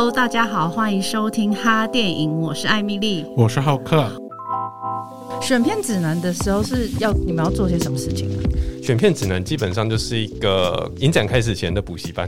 Hello，大家好，欢迎收听哈电影，我是艾米丽，我是浩克。选片指南的时候是要你们要做些什么事情啊？选片指南基本上就是一个 影展开始前的补习班。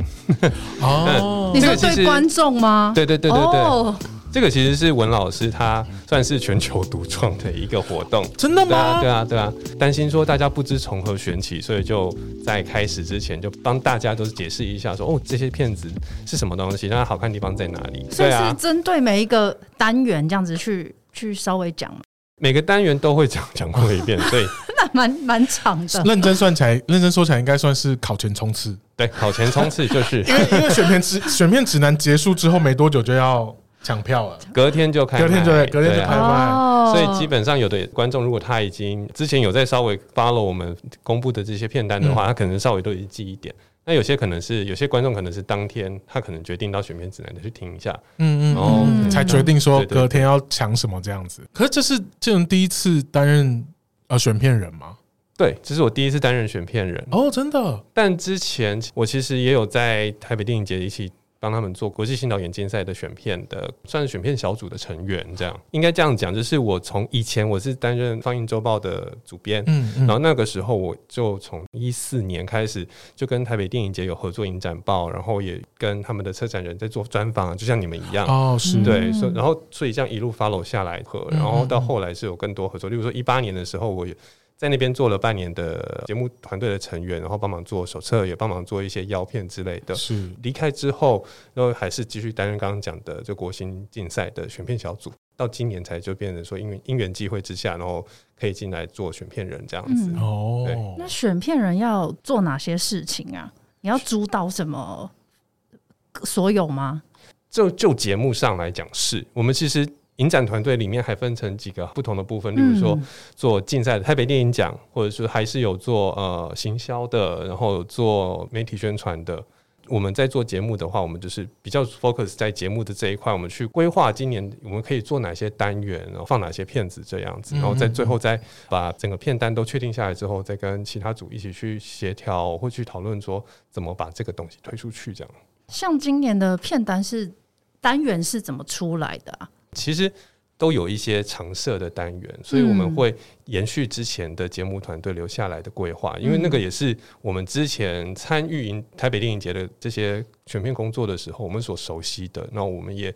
哦，你说对观众吗？对对对对对。Oh. 这个其实是文老师他算是全球独创的一个活动，真的吗？对啊，对啊，对啊。担心说大家不知从何选起，所以就在开始之前就帮大家都是解释一下说，说哦这些片子是什么东西，它好看的地方在哪里？所以是针对每一个单元这样子去去稍微讲。每个单元都会讲讲过一遍，所以那蛮蛮长的。认真算起来，认真说起来，应该算是考前冲刺。对，考前冲刺就是因为因为选片指选片指南结束之后没多久就要。抢票了，隔天就开，隔天就隔天就开卖，所以基本上有的观众如果他已经之前有在稍微 follow 我们公布的这些片单的话，他可能稍微都已经记一点。那有些可能是有些观众可能是当天他可能决定到选片指南的去听一下，嗯嗯，然后才决定说隔天要抢什么这样子。可是这是这人第一次担任呃选片人吗？对，这是我第一次担任选片人哦，真的。但之前我其实也有在台北电影节一起。帮他们做国际新导演竞赛的选片的，算是选片小组的成员，这样。应该这样讲，就是我从以前我是担任放映周报的主编，嗯，嗯，然后那个时候我就从一四年开始就跟台北电影节有合作影展报，然后也跟他们的策展人在做专访，就像你们一样。哦，是。对，所然后所以这样一路 follow 下来和，然后到后来是有更多合作，例如说一八年的时候我也。在那边做了半年的节目团队的成员，然后帮忙做手册，也帮忙做一些邀片之类的。是离开之后，然后还是继续担任刚刚讲的就国新竞赛的选片小组，到今年才就变成说因为因缘际会之下，然后可以进来做选片人这样子。哦、嗯，那选片人要做哪些事情啊？你要主导什么所有吗？就就节目上来讲，是我们其实。影展团队里面还分成几个不同的部分，例如说做竞赛的台北电影奖，或者是还是有做呃行销的，然后做媒体宣传的。我们在做节目的话，我们就是比较 focus 在节目的这一块，我们去规划今年我们可以做哪些单元，然后放哪些片子这样子，然后在最后再把整个片单都确定下来之后，再跟其他组一起去协调或去讨论说怎么把这个东西推出去。这样，像今年的片单是单元是怎么出来的啊？其实都有一些常设的单元，所以我们会延续之前的节目团队留下来的规划，因为那个也是我们之前参与台北电影节的这些选片工作的时候，我们所熟悉的。那我们也。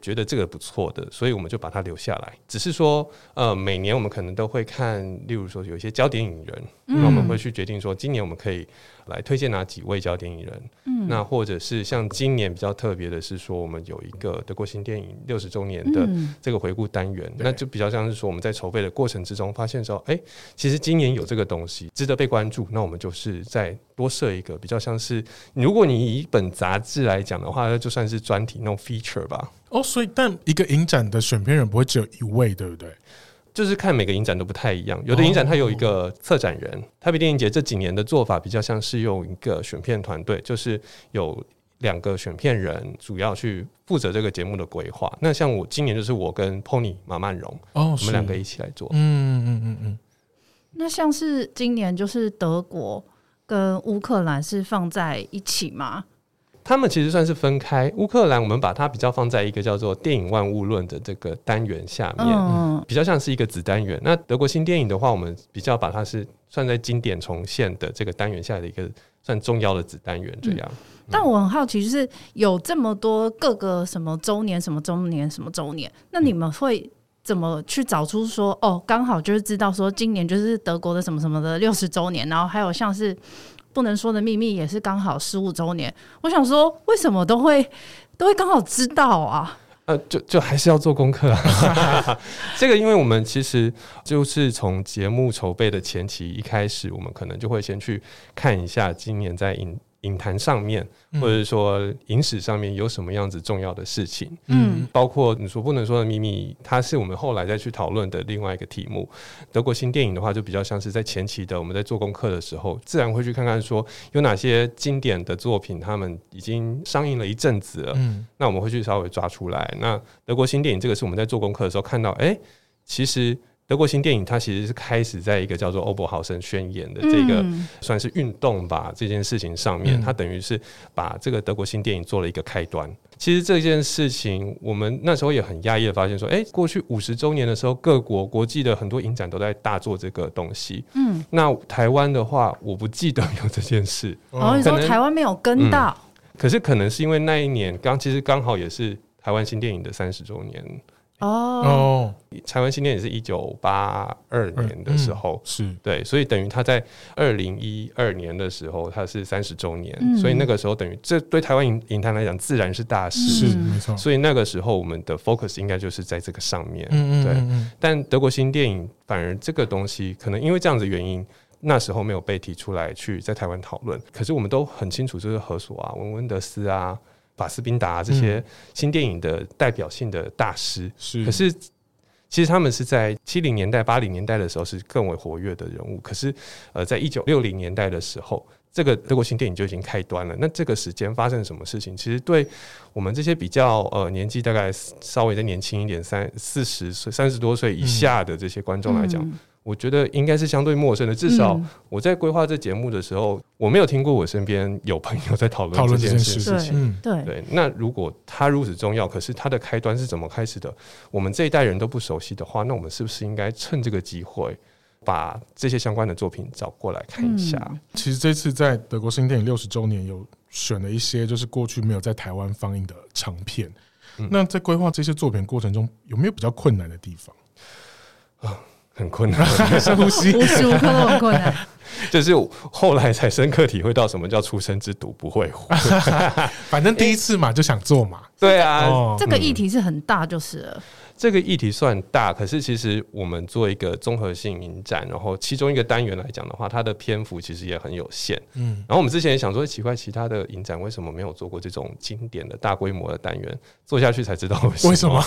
觉得这个不错的，所以我们就把它留下来。只是说，呃，每年我们可能都会看，例如说有一些焦点影人，那我们会去决定说，今年我们可以来推荐哪几位焦点影人。嗯，那或者是像今年比较特别的是说，我们有一个德国新电影六十周年的这个回顾单元，那就比较像是说我们在筹备的过程之中发现说，哎，其实今年有这个东西值得被关注，那我们就是再多设一个比较像是，如果你以一本杂志来讲的话，那就算是专题那种 feature 吧。哦，所以但一个影展的选片人不会只有一位，对不对？就是看每个影展都不太一样，有的影展它有一个策展人。台北电影节这几年的做法比较像是用一个选片团队，就是有两个选片人主要去负责这个节目的规划。那像我今年就是我跟 Pony 马曼荣，哦，我们两个一起来做。嗯嗯嗯嗯。那像是今年就是德国跟乌克兰是放在一起吗？他们其实算是分开。乌克兰，我们把它比较放在一个叫做“电影万物论”的这个单元下面，嗯、比较像是一个子单元。那德国新电影的话，我们比较把它是算在经典重现的这个单元下的一个算重要的子单元这样。嗯嗯、但我很好奇，就是有这么多各个什么周年、什么周年、什么周年，那你们会怎么去找出说，哦，刚好就是知道说今年就是德国的什么什么的六十周年，然后还有像是。不能说的秘密也是刚好十五周年，我想说，为什么都会都会刚好知道啊？呃，就就还是要做功课啊。这个，因为我们其实就是从节目筹备的前期一开始，我们可能就会先去看一下今年在影。影坛上面，或者说影史上面有什么样子重要的事情，嗯，包括你说不能说的秘密，它是我们后来再去讨论的另外一个题目。德国新电影的话，就比较像是在前期的我们在做功课的时候，自然会去看看说有哪些经典的作品，他们已经上映了一阵子了，嗯，那我们会去稍微抓出来。那德国新电影这个是我们在做功课的时候看到，哎、欸，其实。德国新电影，它其实是开始在一个叫做欧伯豪森宣言的这个算是运动吧，这件事情上面，它等于是把这个德国新电影做了一个开端。其实这件事情，我们那时候也很讶异的发现，说，哎，过去五十周年的时候，各国国际的很多影展都在大做这个东西。嗯，那台湾的话，我不记得有这件事。哦，你说台湾没有跟到？嗯，可是可能是因为那一年刚，其实刚好也是台湾新电影的三十周年。哦，台湾新电影是一九八二年的时候，嗯、是对，所以等于他在二零一二年的时候，他是三十周年，嗯、所以那个时候等于这对台湾影影坛来讲，自然是大事，是没错。所以那个时候我们的 focus 应该就是在这个上面，嗯对。但德国新电影反而这个东西，可能因为这样子原因，那时候没有被提出来去在台湾讨论。可是我们都很清楚，就是何所啊、文温德斯啊。法斯宾达这些新电影的代表性的大师，是可是其实他们是在七零年代、八零年代的时候是更为活跃的人物。可是呃，在一九六零年代的时候，这个德国新电影就已经开端了。那这个时间发生了什么事情？其实对我们这些比较呃年纪大概稍微再年轻一点，三四十岁、三十多岁以下的这些观众来讲。我觉得应该是相对陌生的，至少我在规划这节目的时候，我没有听过我身边有朋友在讨论这件事情。对对，那如果它如此重要，可是它的开端是怎么开始的？我们这一代人都不熟悉的话，那我们是不是应该趁这个机会，把这些相关的作品找过来看一下？嗯、其实这次在德国新电影六十周年，有选了一些就是过去没有在台湾放映的长片。嗯、那在规划这些作品过程中，有没有比较困难的地方啊？很困难，深呼吸，无时无刻都很困难。就是后来才深刻体会到什么叫出生之犊不会虎。反正第一次嘛，就想做嘛。对啊，这个议题是很大，就是了。这个议题算大，可是其实我们做一个综合性影展，然后其中一个单元来讲的话，它的篇幅其实也很有限。嗯，然后我们之前也想说，奇怪，其他的影展为什么没有做过这种经典的大规模的单元？做下去才知道为什么。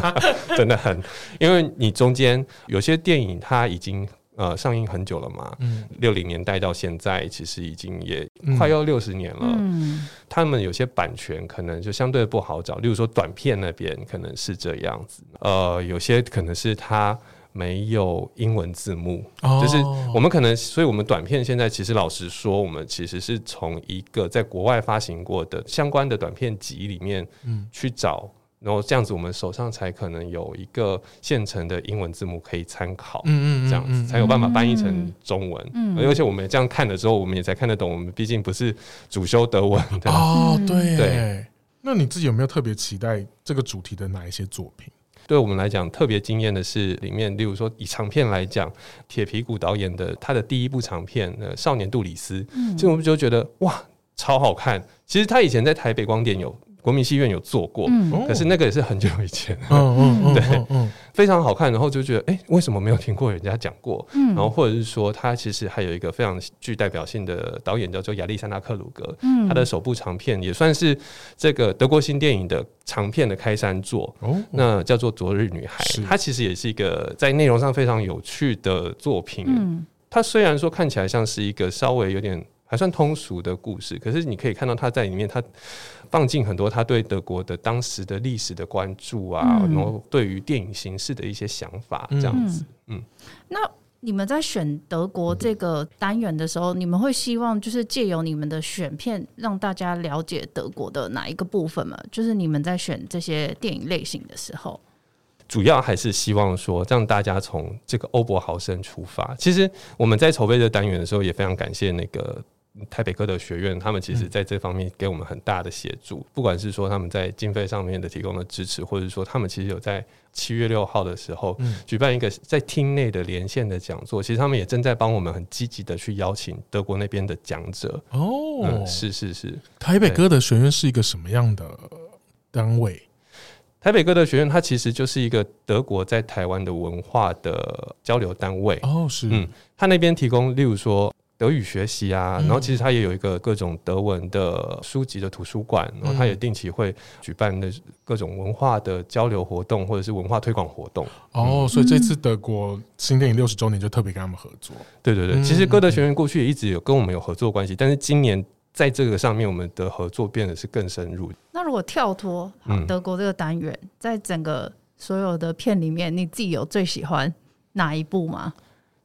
真的很，因为你中间有些电影它已经。呃，上映很久了嘛，六零、嗯、年代到现在，其实已经也快要六十年了。嗯、他们有些版权可能就相对不好找，例如说短片那边可能是这样子。呃，有些可能是它没有英文字幕，哦、就是我们可能，所以我们短片现在其实老实说，我们其实是从一个在国外发行过的相关的短片集里面去找。然后这样子，我们手上才可能有一个现成的英文字母可以参考，嗯嗯，这样子才有办法翻译成中文。嗯，而且我们这样看了之后，我们也才看得懂。我们毕竟不是主修德文的哦，对对。那你自己有没有特别期待这个主题的哪一些作品？对我们来讲，特别惊艳的是里面，例如说以长片来讲，铁皮鼓导演的他的第一部长片《呃少年杜里斯》，嗯，其实我们就觉得哇，超好看。其实他以前在台北光点有。国民戏院有做过，嗯、可是那个也是很久以前，嗯嗯 嗯，对，非常好看。然后就觉得，哎、欸，为什么没有听过人家讲过？嗯，然后或者是说，他其实还有一个非常具代表性的导演叫做亚历山大克鲁格，嗯，他的首部长片也算是这个德国新电影的长片的开山作，哦，那叫做《昨日女孩》，它其实也是一个在内容上非常有趣的作品。嗯，它虽然说看起来像是一个稍微有点还算通俗的故事，可是你可以看到他在里面他。放进很多他对德国的当时的历史的关注啊，嗯、然后对于电影形式的一些想法，这样子。嗯，嗯那你们在选德国这个单元的时候，嗯、你们会希望就是借由你们的选片，让大家了解德国的哪一个部分吗？就是你们在选这些电影类型的时候，主要还是希望说让大家从这个欧柏豪森出发。其实我们在筹备这单元的时候，也非常感谢那个。台北歌德学院，他们其实在这方面给我们很大的协助，嗯、不管是说他们在经费上面的提供的支持，或者说他们其实有在七月六号的时候举办一个在厅内的连线的讲座，其实他们也正在帮我们很积极的去邀请德国那边的讲者。哦、嗯，是是是，台北歌德学院是一个什么样的单位？台北歌德学院它其实就是一个德国在台湾的文化的交流单位。哦，是，嗯，他那边提供，例如说。德语学习啊，然后其实他也有一个各种德文的书籍的图书馆，然后他也定期会举办的各种文化的交流活动或者是文化推广活动。哦，所以这次德国新电影六十周年就特别跟他们合作。对对对，其实歌德学院过去也一直有跟我们有合作关系，但是今年在这个上面，我们的合作变得是更深入。那如果跳脱德国这个单元，在整个所有的片里面，你自己有最喜欢哪一部吗？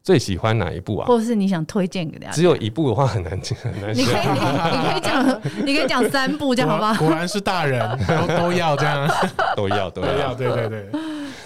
最喜欢哪一部啊？或者是你想推荐给大家？只有一部的话很难 很难。你可以，你可以讲，你可以讲三部，这样好不好？果然是大人，都都要这样，都要都要，对对对。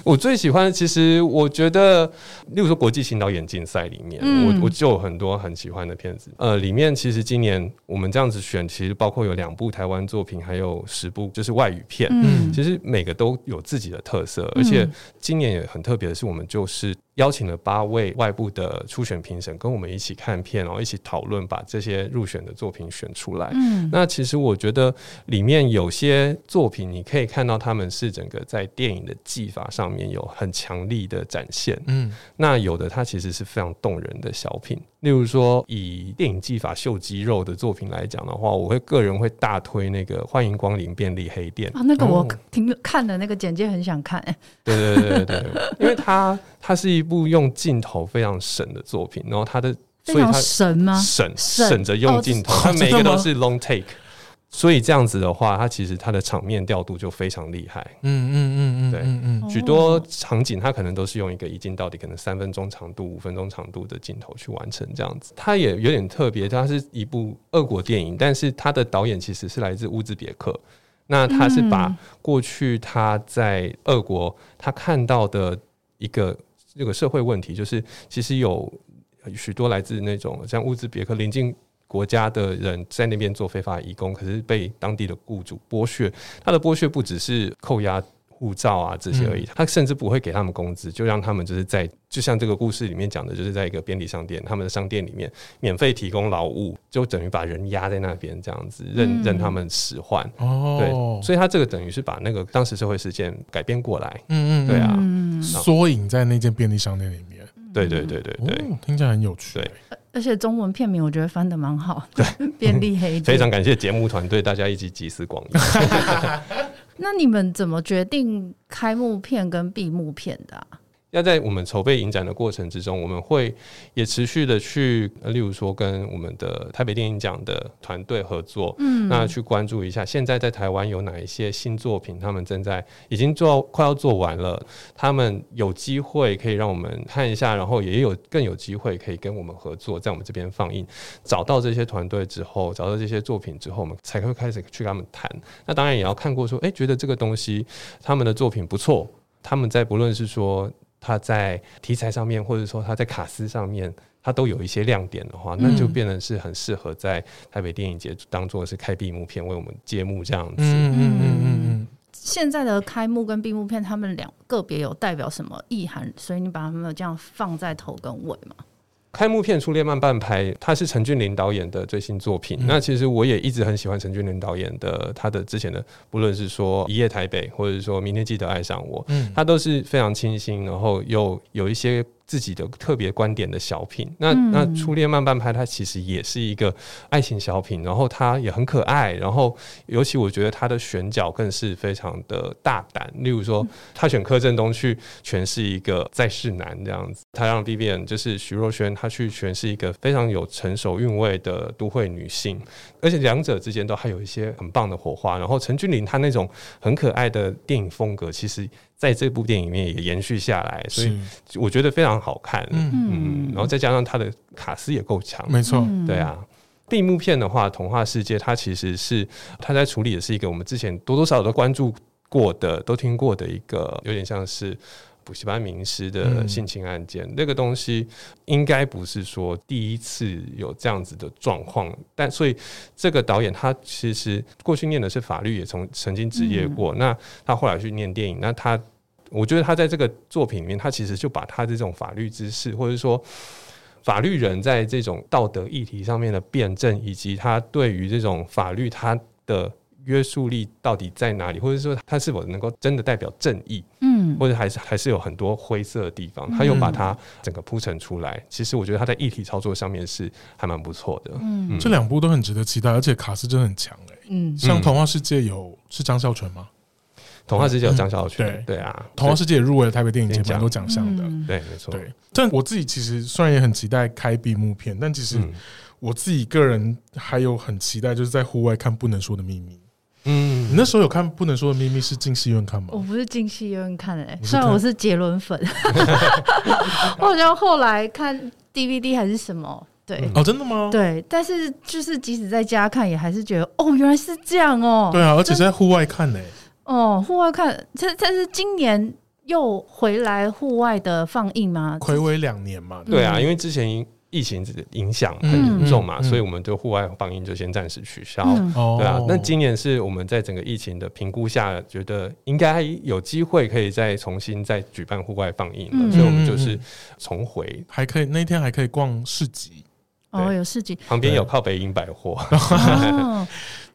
我最喜欢的，其实我觉得，例如说国际新导演竞赛里面，嗯、我我就有很多很喜欢的片子。呃，里面其实今年我们这样子选，其实包括有两部台湾作品，还有十部就是外语片。嗯，其实每个都有自己的特色，而且今年也很特别的是，我们就是。邀请了八位外部的初选评审跟我们一起看片，然后一起讨论，把这些入选的作品选出来。嗯，那其实我觉得里面有些作品，你可以看到他们是整个在电影的技法上面有很强力的展现。嗯，那有的它其实是非常动人的小品。例如说，以电影技法秀肌肉的作品来讲的话，我会个人会大推那个《欢迎光临便利黑店》啊，那个我听看的那个简介很想看。对对对对对，因为它它是一部用镜头非常省的作品，然后它的所以它省吗？省省着用镜头，它每个都是 long take。所以这样子的话，它其实它的场面调度就非常厉害。嗯嗯嗯嗯，对，嗯嗯，许多场景它可能都是用一个一镜到底，可能三分钟长度、五分钟长度的镜头去完成这样子。它也有点特别，它是一部俄国电影，但是它的导演其实是来自乌兹别克。那他是把过去他在俄国他看到的一个这个社会问题，就是其实有许多来自那种像乌兹别克临近。国家的人在那边做非法移工，可是被当地的雇主剥削。他的剥削不只是扣押护照啊这些而已，他甚至不会给他们工资，就让他们就是在就像这个故事里面讲的，就是在一个便利商店，他们的商店里面免费提供劳务，就等于把人压在那边这样子，任任他们使唤。哦，对，所以他这个等于是把那个当时社会事件改编过来。嗯嗯，对啊，缩影在那间便利商店里面。对对对对对，听起来很有趣。对。而且中文片名我觉得翻的蛮好，对，便利黑。非常感谢节目团队，大家一起集思广益。那你们怎么决定开幕片跟闭幕片的啊？要在我们筹备影展的过程之中，我们会也持续的去，例如说跟我们的台北电影奖的团队合作，嗯，那去关注一下现在在台湾有哪一些新作品，他们正在已经做快要做完了，他们有机会可以让我们看一下，然后也有更有机会可以跟我们合作，在我们这边放映。找到这些团队之后，找到这些作品之后，我们才会开始去跟他们谈。那当然也要看过说，哎、欸，觉得这个东西他们的作品不错，他们在不论是说。他在题材上面，或者说他在卡司上面，他都有一些亮点的话，那就变得是很适合在台北电影节当做是开闭幕片为我们揭幕这样子。嗯嗯嗯嗯嗯。现在的开幕跟闭幕片，他们两个别有代表什么意涵？所以你把他们这样放在头跟尾嘛？开幕片《初恋慢半拍》，它是陈俊霖导演的最新作品。嗯、那其实我也一直很喜欢陈俊霖导演的他的之前的，不论是说《一夜台北》，或者是说明天记得爱上我，嗯，他都是非常清新，然后又有一些。自己的特别观点的小品，那那初恋慢半拍，它其实也是一个爱情小品，然后它也很可爱，然后尤其我觉得它的选角更是非常的大胆。例如说，他选柯震东去诠释一个在世男这样子，他让 Vivian 就是徐若瑄，他去诠释一个非常有成熟韵味的都会女性，而且两者之间都还有一些很棒的火花。然后陈俊霖他那种很可爱的电影风格，其实。在这部电影里面也延续下来，所以我觉得非常好看。嗯嗯，然后再加上他的卡斯也够强，没错，对啊。闭幕片的话，《童话世界》它其实是他在处理的是一个我们之前多多少少都关注过的、都听过的一个有点像是补习班名师的性侵案件。那个东西应该不是说第一次有这样子的状况，但所以这个导演他其实过去念的是法律，也从曾经职业过。那他后来去念电影，那他。我觉得他在这个作品里面，他其实就把他这种法律知识，或者说法律人在这种道德议题上面的辩证，以及他对于这种法律他的约束力到底在哪里，或者说他是否能够真的代表正义，嗯，或者还是还是有很多灰色的地方，他又把它整个铺陈出来。其实我觉得他在议题操作上面是还蛮不错的。嗯，这两部都很值得期待，而且卡斯真的很强哎。嗯，像《童话世界》有是张孝全吗？童话世界有张孝全，对对啊，童话世界也入围了台北电影节蛮多奖项的，对，没错。对，但我自己其实虽然也很期待开闭幕片，但其实我自己个人还有很期待，就是在户外看《不能说的秘密》。嗯你那时候有看《不能说的秘密》是进戏院看吗？我不是进戏院看的、欸，虽然我是杰伦粉，我好像后来看 DVD 还是什么。对、嗯、哦，真的吗？对，但是就是即使在家看，也还是觉得哦，原来是这样哦。对啊，而且是在户外看呢。哦，户外看，这这是今年又回来户外的放映吗？睽违两年嘛。对啊，因为之前疫情影响很严重嘛，嗯嗯嗯、所以我们就户外放映就先暂时取消。嗯、对啊，那今年是我们在整个疫情的评估下，觉得应该有机会可以再重新再举办户外放映了，嗯、所以我们就是重回，还可以那天还可以逛市集。哦，有市集，旁边有靠北影百货。哦，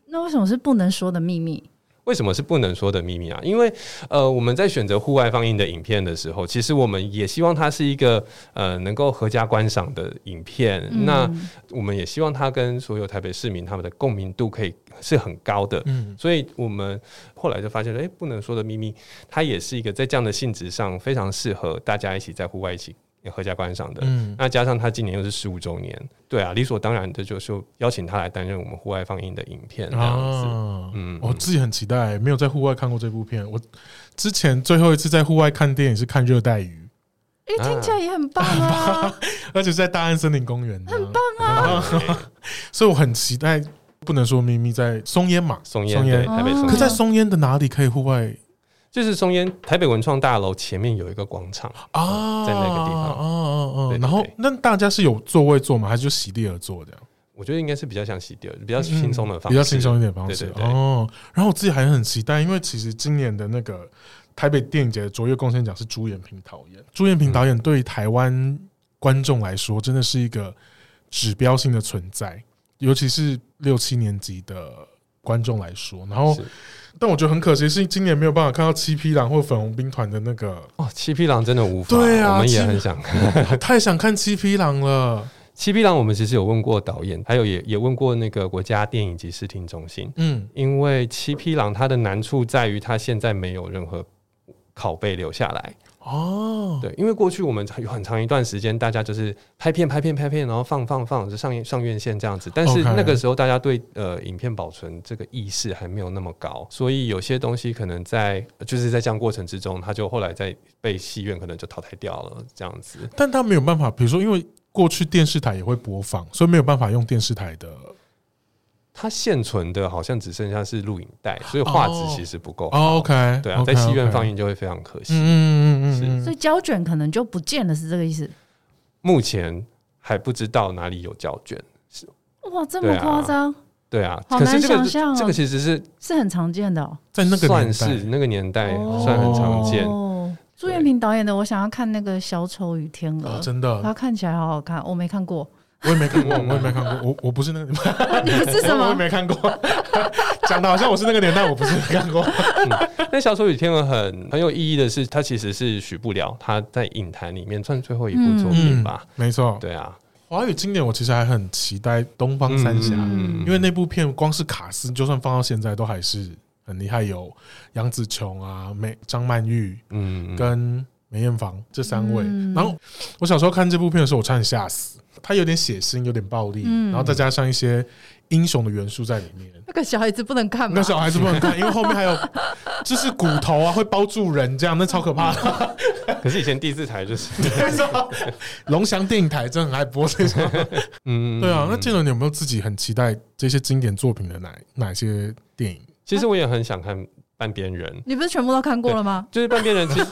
那为什么是不能说的秘密？为什么是不能说的秘密啊？因为呃，我们在选择户外放映的影片的时候，其实我们也希望它是一个呃能够合家观赏的影片。嗯、那我们也希望它跟所有台北市民他们的共鸣度可以是很高的。嗯，所以我们后来就发现，哎、欸，不能说的秘密，它也是一个在这样的性质上非常适合大家一起在户外一起。合家观赏的，嗯、那加上他今年又是十五周年，对啊，理所当然的就是邀请他来担任我们户外放映的影片这样子。啊、嗯，我自己很期待，没有在户外看过这部片。我之前最后一次在户外看电影是看《热带鱼》，哎、欸，听起来也 很棒啊，而且在大安森林公园，很棒啊。所以我很期待，不能说咪咪在松烟嘛，松烟对台北松烟，可在松烟的哪里可以户外？就是松烟台北文创大楼前面有一个广场啊，在那个地方，哦哦哦，然后那大家是有座位坐吗？还是就席地而坐这样？我觉得应该是比较像席地而，比较轻松的方式，比较轻松一点方式。哦，然后我自己还很期待，因为其实今年的那个台北电影节的卓越贡献奖是朱延平导演，朱延平导演对台湾观众来说真的是一个指标性的存在，尤其是六七年级的观众来说，然后。但我觉得很可惜，是今年没有办法看到七匹狼或粉红兵团的那个哦。七匹狼真的无法，对啊，我们也很想看，太想看七匹狼了。七匹狼，我们其实有问过导演，还有也也问过那个国家电影及视听中心。嗯，因为七匹狼它的难处在于，它现在没有任何拷贝留下来。哦，对，因为过去我们有很长一段时间，大家就是拍片、拍片、拍片，然后放放放，就上上院线这样子。但是那个时候，大家对呃影片保存这个意识还没有那么高，所以有些东西可能在就是在这样过程之中，他就后来在被戏院可能就淘汰掉了这样子。但他没有办法，比如说，因为过去电视台也会播放，所以没有办法用电视台的。它现存的好像只剩下是录影带，所以画质其实不够。OK，对啊，在戏院放映就会非常可惜。嗯嗯嗯，所以胶卷可能就不见了，是这个意思？目前还不知道哪里有胶卷。是哇，这么夸张？对啊，好难想象。这个其实是是很常见的，在那个算是那个年代算很常见。朱延平导演的，我想要看那个《小丑与天鹅》，真的，它看起来好好看，我没看过。我也没看过，我也没看过，我我不是那个，你不是什么？我也没看过，讲的好像我是那个年代，我不是没看过。那《小丑与天鹅》很很有意义的是，它其实是许不了他在影坛里面算最后一部作品吧？没错，对啊。华语经典，我其实还很期待《东方三侠》，因为那部片光是卡斯，就算放到现在都还是很厉害，有杨紫琼啊、梅张曼玉，嗯，跟梅艳芳这三位。然后我小时候看这部片的时候，我差点吓死。它有点血腥，有点暴力，嗯、然后再加上一些英雄的元素在里面。那个小孩子不能看吗？那小孩子不能看，因为后面还有就是骨头啊，会包住人，这样那超可怕的。可是以前第四台就是 龙翔电影台，真的很爱播这种。嗯，对啊。那建伦，你有没有自己很期待这些经典作品的哪哪些电影？其实我也很想看。半边人，你不是全部都看过了吗？就是半边人，其实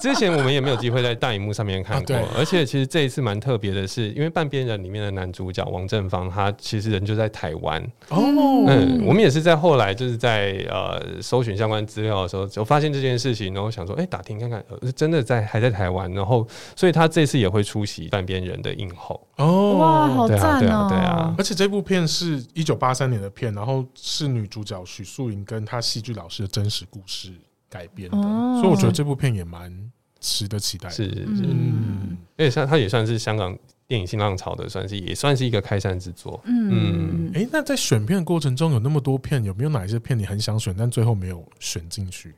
之前我们也没有机会在大荧幕上面看过。而且其实这一次蛮特别的是，因为半边人里面的男主角王正芳，他其实人就在台湾。哦，嗯，我们也是在后来就是在呃搜寻相关资料的时候，就发现这件事情，然后想说，哎，打听看看，真的在还在台湾。然后，所以他这次也会出席半边人的映后。哦，哇，好赞哦！对啊，对啊。而且这部片是一九八三年的片，然后是女主角许素莹跟她戏剧老师的真实故事改编的，哦、所以我觉得这部片也蛮值得期待的。是，是，嗯，而且像它也算是香港电影新浪潮的，算是也算是一个开山之作。嗯，哎、那在选片的过程中有那么多片，有没有哪一些片你很想选，但最后没有选进去？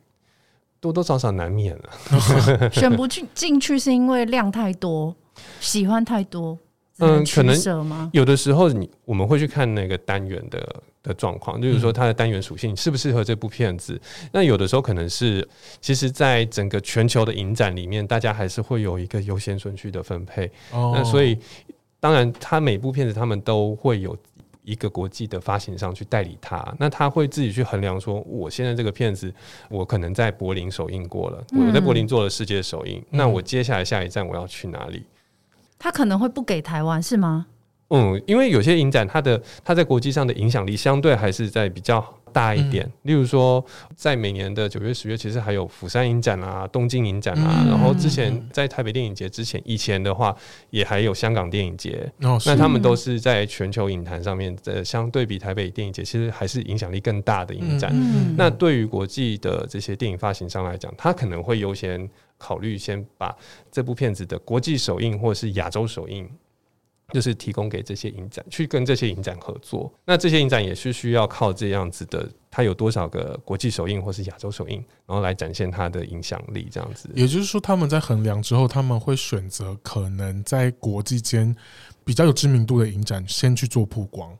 多多少少难免啊。选不进进去是因为量太多，喜欢太多。嗯，可能有的时候你我们会去看那个单元的的状况，就是说它的单元属性适不适合这部片子。那有的时候可能是，其实，在整个全球的影展里面，大家还是会有一个优先顺序的分配。那所以，当然，它每部片子他们都会有一个国际的发行商去代理它。那他会自己去衡量说，我现在这个片子，我可能在柏林首映过了，我在柏林做了世界首映，那我接下来下一站我要去哪里？他可能会不给台湾是吗？嗯，因为有些影展，它的它在国际上的影响力相对还是在比较大一点。嗯、例如说，在每年的九月、十月，其实还有釜山影展啊、东京影展啊。嗯、然后之前在台北电影节之前，以前的话也还有香港电影节。哦、那他们都是在全球影坛上面，的相对比台北电影节，其实还是影响力更大的影展。嗯、那对于国际的这些电影发行商来讲，他可能会优先。考虑先把这部片子的国际首映或是亚洲首映，就是提供给这些影展，去跟这些影展合作。那这些影展也是需要靠这样子的，它有多少个国际首映或是亚洲首映，然后来展现它的影响力。这样子，也就是说，他们在衡量之后，他们会选择可能在国际间比较有知名度的影展，先去做曝光。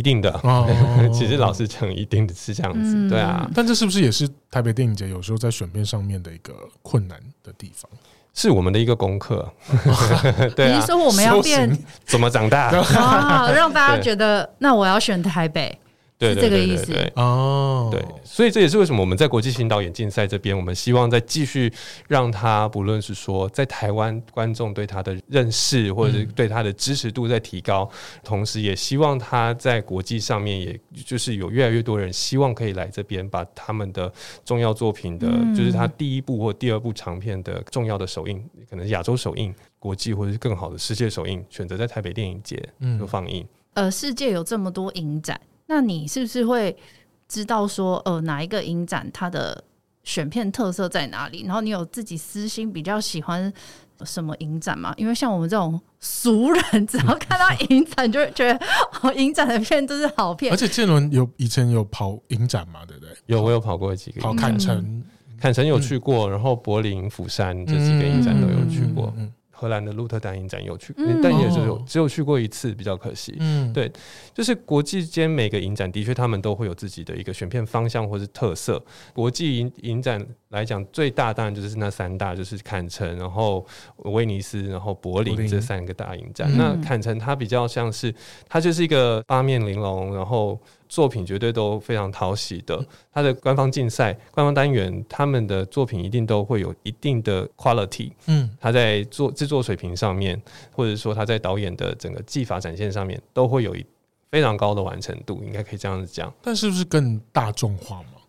一定的，其实老师讲，一定的是这样子，嗯、对啊。但这是不是也是台北电影节有时候在选片上面的一个困难的地方？是我们的一个功课。对啊，你说我们要变怎么长大？啊，让大家觉得那我要选台北。对，这个意思。哦，对，所以这也是为什么我们在国际新导演竞赛这边，我们希望再继续让他，不论是说在台湾观众对他的认识，或者是对他的支持度在提高，同时也希望他在国际上面，也就是有越来越多人希望可以来这边，把他们的重要作品的，就是他第一部或第二部长片的重要的首映，可能亚洲首映、国际或者是更好的世界首映，选择在台北电影节就放映。呃，世界有这么多影展。那你是不是会知道说，呃，哪一个影展它的选片特色在哪里？然后你有自己私心比较喜欢什么影展吗？因为像我们这种俗人，只要看到 影展就会觉得，哦，影展的片都是好片。而且建伦有以前有跑影展嘛，对不对？有，我有跑过几个，跑坎城，坎城有去过，然后柏林、釜山这几个影展都有去过。嗯嗯嗯嗯荷兰的鹿特丹影展有去，嗯、但也只有只有去过一次，比较可惜。嗯，对，就是国际间每个影展的确他们都会有自己的一个选片方向或是特色。国际影影展来讲，最大当然就是那三大，就是坎城，然后威尼斯，然后柏林这三个大影展。嗯、那坎城它比较像是，它就是一个八面玲珑，然后。作品绝对都非常讨喜的，他的官方竞赛、官方单元，他们的作品一定都会有一定的 quality。嗯，他在做制作水平上面，或者说他在导演的整个技法展现上面，都会有一非常高的完成度，应该可以这样子讲。但是不是更大众化吗？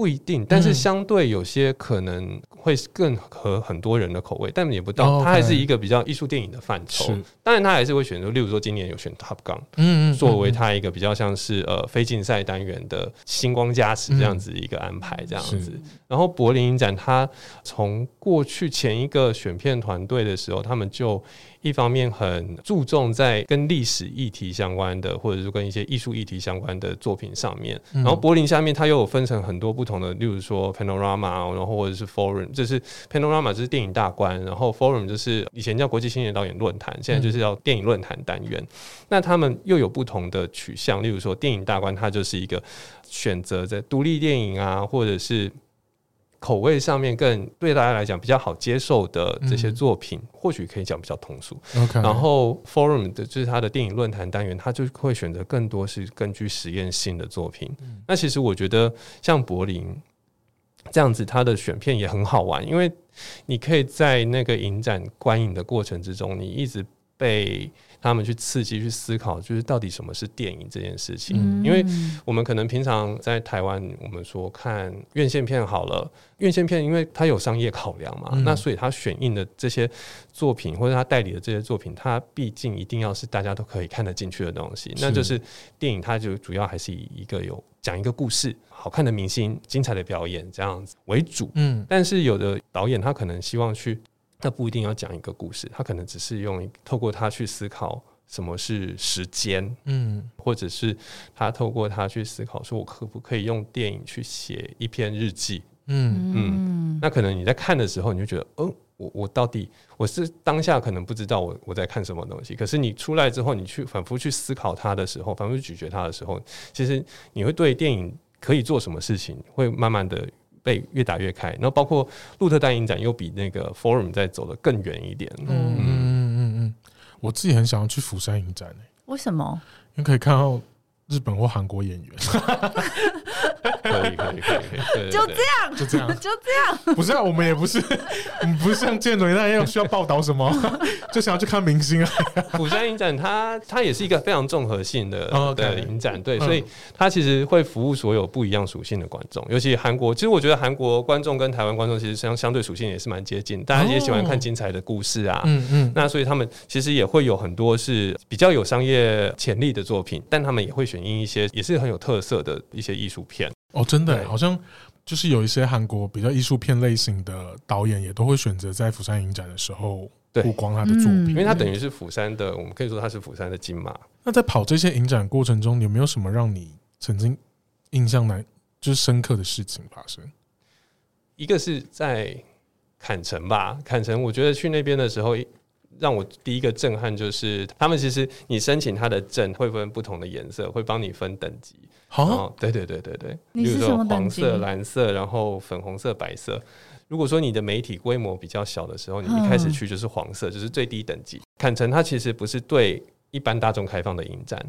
不一定，但是相对有些可能会更合很多人的口味，但也不到，它还是一个比较艺术电影的范畴。当然，他还是会选择，例如说今年有选 Top Gun，嗯，作为他一个比较像是呃非竞赛单元的星光加持这样子一个安排，这样子。然后柏林影展，他从过去前一个选片团队的时候，他们就。一方面很注重在跟历史议题相关的，或者是跟一些艺术议题相关的作品上面。然后柏林下面它又有分成很多不同的，例如说 Panorama，然后或者是 Forum，就是 Panorama 就是电影大观，然后 Forum 就是以前叫国际青年导演论坛，现在就是叫电影论坛单元。那他们又有不同的取向，例如说电影大观，它就是一个选择在独立电影啊，或者是。口味上面更对大家来讲比较好接受的这些作品，嗯、或许可以讲比较通俗。然后 Forum 的就是他的电影论坛单元，他就会选择更多是根据实验性的作品。嗯、那其实我觉得像柏林这样子，他的选片也很好玩，因为你可以在那个影展观影的过程之中，你一直被。他们去刺激、去思考，就是到底什么是电影这件事情。嗯、因为我们可能平常在台湾，我们说看院线片好了，院线片因为它有商业考量嘛，嗯、那所以它选映的这些作品或者他代理的这些作品，它毕竟一定要是大家都可以看得进去的东西。那就是电影，它就主要还是以一个有讲一个故事、好看的明星、精彩的表演这样子为主。嗯，但是有的导演他可能希望去。他不一定要讲一个故事，他可能只是用透过他去思考什么是时间，嗯，或者是他透过他去思考，说我可不可以用电影去写一篇日记，嗯。嗯，那可能你在看的时候，你就觉得，哦，我我到底我是当下可能不知道我我在看什么东西，可是你出来之后，你去反复去思考它的时候，反复去咀嚼它的时候，其实你会对电影可以做什么事情，会慢慢的被越打越开。然后包括鹿特丹影展又比那个 Forum 在走得更远一点。嗯嗯嗯嗯，我自己很想要去釜山影展诶，为什么？因为可以看到日本或韩国演员。可以可以可以，可以，就这样，就这样，就这样。不是啊，我们也不是，我们不是像建伦那样需要报道什么，就想要去看明星啊。釜山影展它它也是一个非常综合性的的影展，对，所以它其实会服务所有不一样属性的观众，尤其韩国。其实我觉得韩国观众跟台湾观众其实相相对属性也是蛮接近，大家也喜欢看精彩的故事啊。嗯嗯。那所以他们其实也会有很多是比较有商业潜力的作品，但他们也会选映一些也是很有特色的一些艺术片。哦，真的，好像就是有一些韩国比较艺术片类型的导演，也都会选择在釜山影展的时候曝光他的作品，因为他等于是釜山的，我们可以说他是釜山的金马。那在跑这些影展过程中，有没有什么让你曾经印象难就是深刻的事情发生？一个是在坎城吧，坎城，我觉得去那边的时候。让我第一个震撼就是，他们其实你申请他的证会分不同的颜色，会帮你分等级。好，对对对对对，比如说黄色、蓝色，然后粉红色、白色。如果说你的媒体规模比较小的时候，你一开始去就是黄色，就是最低等级。坎城它其实不是对一般大众开放的影展，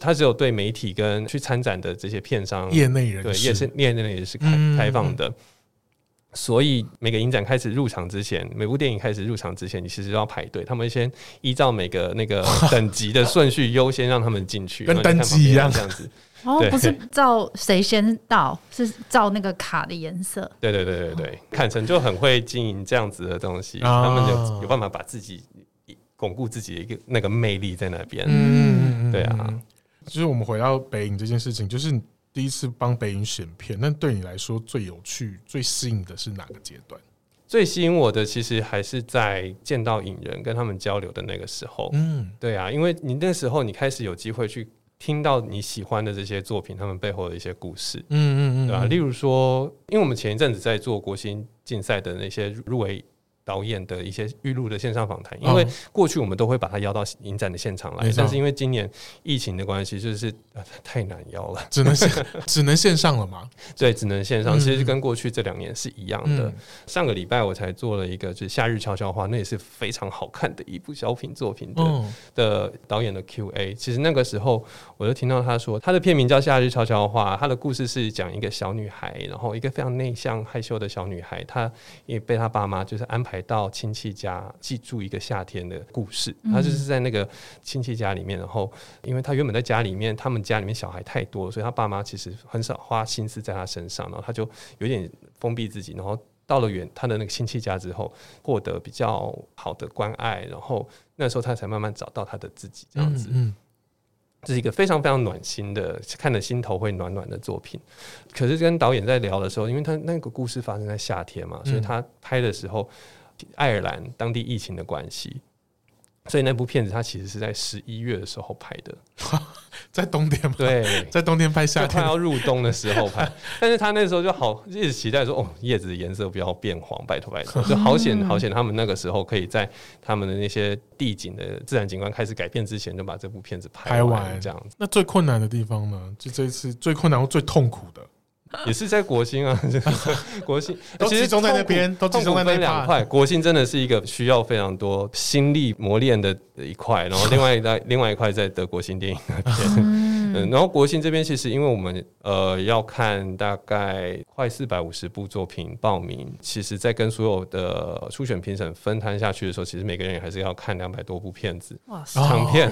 它只有对媒体跟去参展的这些片商、业内人士，对，业是业内人士开开放的。所以每个影展开始入场之前，每部电影开始入场之前，你其实要排队。他们先依照每个那个 等级的顺序优先让他们进去，跟登机一样这样子。哦，不是照谁先到，是照那个卡的颜色。对对对对对，坎城就很会经营这样子的东西，他们就有办法把自己巩固自己的一个那个魅力在那边。嗯，对啊，就是我们回到北影这件事情，就是。第一次帮北影选片，那对你来说最有趣、最吸引的是哪个阶段？最吸引我的其实还是在见到影人、跟他们交流的那个时候。嗯，对啊，因为你那时候你开始有机会去听到你喜欢的这些作品，他们背后的一些故事。嗯嗯嗯，对吧？例如说，因为我们前一阵子在做国新竞赛的那些入围。导演的一些预录的线上访谈，因为过去我们都会把他邀到影展的现场来，但是因为今年疫情的关系，就是 太难邀了，只能线 只能线上了嘛？对，只能线上。其实跟过去这两年是一样的。上个礼拜我才做了一个，就是《夏日悄悄话》，那也是非常好看的一部小品作品的的导演的 Q&A。其实那个时候我就听到他说，他的片名叫《夏日悄悄话》，他的故事是讲一个小女孩，然后一个非常内向害羞的小女孩，她也被她爸妈就是安排。来到亲戚家，记住一个夏天的故事。他就是在那个亲戚家里面，然后因为他原本在家里面，他们家里面小孩太多，所以他爸妈其实很少花心思在他身上，然后他就有点封闭自己。然后到了远他的那个亲戚家之后，获得比较好的关爱，然后那时候他才慢慢找到他的自己，这样子。嗯，这是一个非常非常暖心的，看了心头会暖暖的作品。可是跟导演在聊的时候，因为他那个故事发生在夏天嘛，所以他拍的时候。爱尔兰当地疫情的关系，所以那部片子它其实是在十一月的时候拍的，在冬天吗？对，在冬天拍夏天，快要入冬的时候拍。但是他那时候就好一直期待说，哦，叶子的颜色不要变黄，拜托拜托，就好险好险，他们那个时候可以在他们的那些地景的自然景观开始改变之前，就把这部片子拍完这样子。那最困难的地方呢？就这一次最困难或最痛苦的。也是在国兴啊，国兴 都集中在那边，都集中在那两块。国兴真的是一个需要非常多心力磨练的一块，然后另外一在另外一块在德国新电影那边。嗯，然后国兴这边其实因为我们呃要看大概快四百五十部作品报名，其实在跟所有的初选评审分摊下去的时候，其实每个人还是要看两百多部片子，哇，长片。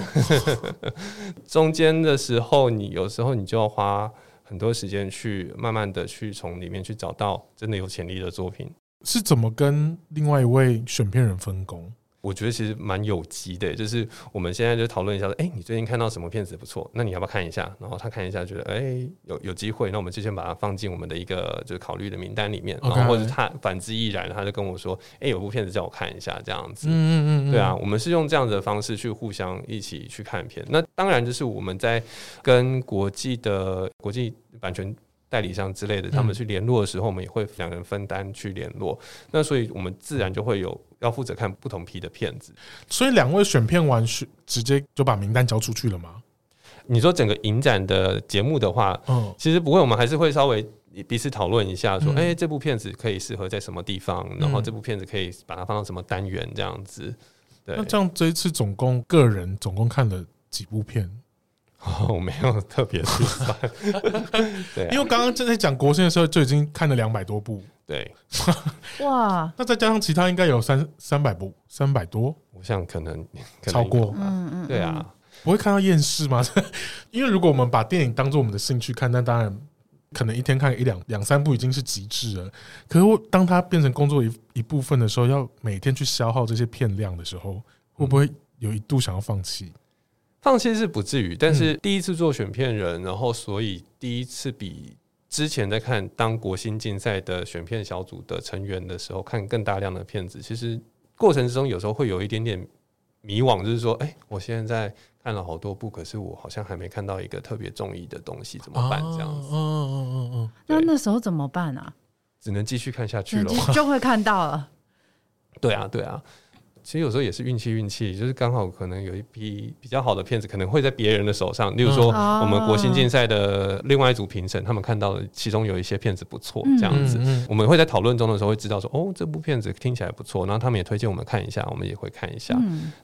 中间的时候，你有时候你就要花。很多时间去慢慢的去从里面去找到真的有潜力的作品，是怎么跟另外一位选片人分工？我觉得其实蛮有机的，就是我们现在就讨论一下，哎、欸，你最近看到什么片子不错？那你要不要看一下？然后他看一下，觉得哎、欸、有有机会，那我们就先把它放进我们的一个就是考虑的名单里面。然后或者他反之亦然，他就跟我说，哎、欸，有部片子叫我看一下，这样子。嗯嗯嗯，对啊，我们是用这样子的方式去互相一起去看片。那当然就是我们在跟国际的国际版权。代理商之类的，他们去联络的时候，我们也会两人分担去联络。那所以我们自然就会有要负责看不同批的片子。所以两位选片完是直接就把名单交出去了吗？你说整个影展的节目的话，嗯，其实不会，我们还是会稍微彼此讨论一下，说，哎，这部片子可以适合在什么地方，然后这部片子可以把它放到什么单元这样子。对，那这样这一次总共个人总共看了几部片？我没有特别去算，对，因为刚刚正在讲国庆的时候就已经看了两百多部，对，哇，那再加上其他应该有三三百部，三百多，我想可能超过，嗯嗯，对啊，不会看到厌世吗？因为如果我们把电影当做我们的兴趣看，那当然可能一天看一两两三部已经是极致了。可是当它变成工作一一部分的时候，要每天去消耗这些片量的时候，会不会有一度想要放弃？放弃是不至于，但是第一次做选片人，然后所以第一次比之前在看当国新竞赛的选片小组的成员的时候，看更大量的片子，其实过程之中有时候会有一点点迷惘，就是说，哎，我现在看了好多部，可是我好像还没看到一个特别中意的东西，怎么办？这样子，嗯嗯嗯嗯，那那时候怎么办啊？只能继续看下去了，就会看到了。对啊，对啊。其实有时候也是运气，运气就是刚好可能有一批比较好的片子，可能会在别人的手上。例如说，我们国新竞赛的另外一组评审，他们看到了其中有一些片子不错，这样子，我们会在讨论中的时候会知道说，哦，这部片子听起来不错，然后他们也推荐我们看一下，我们也会看一下。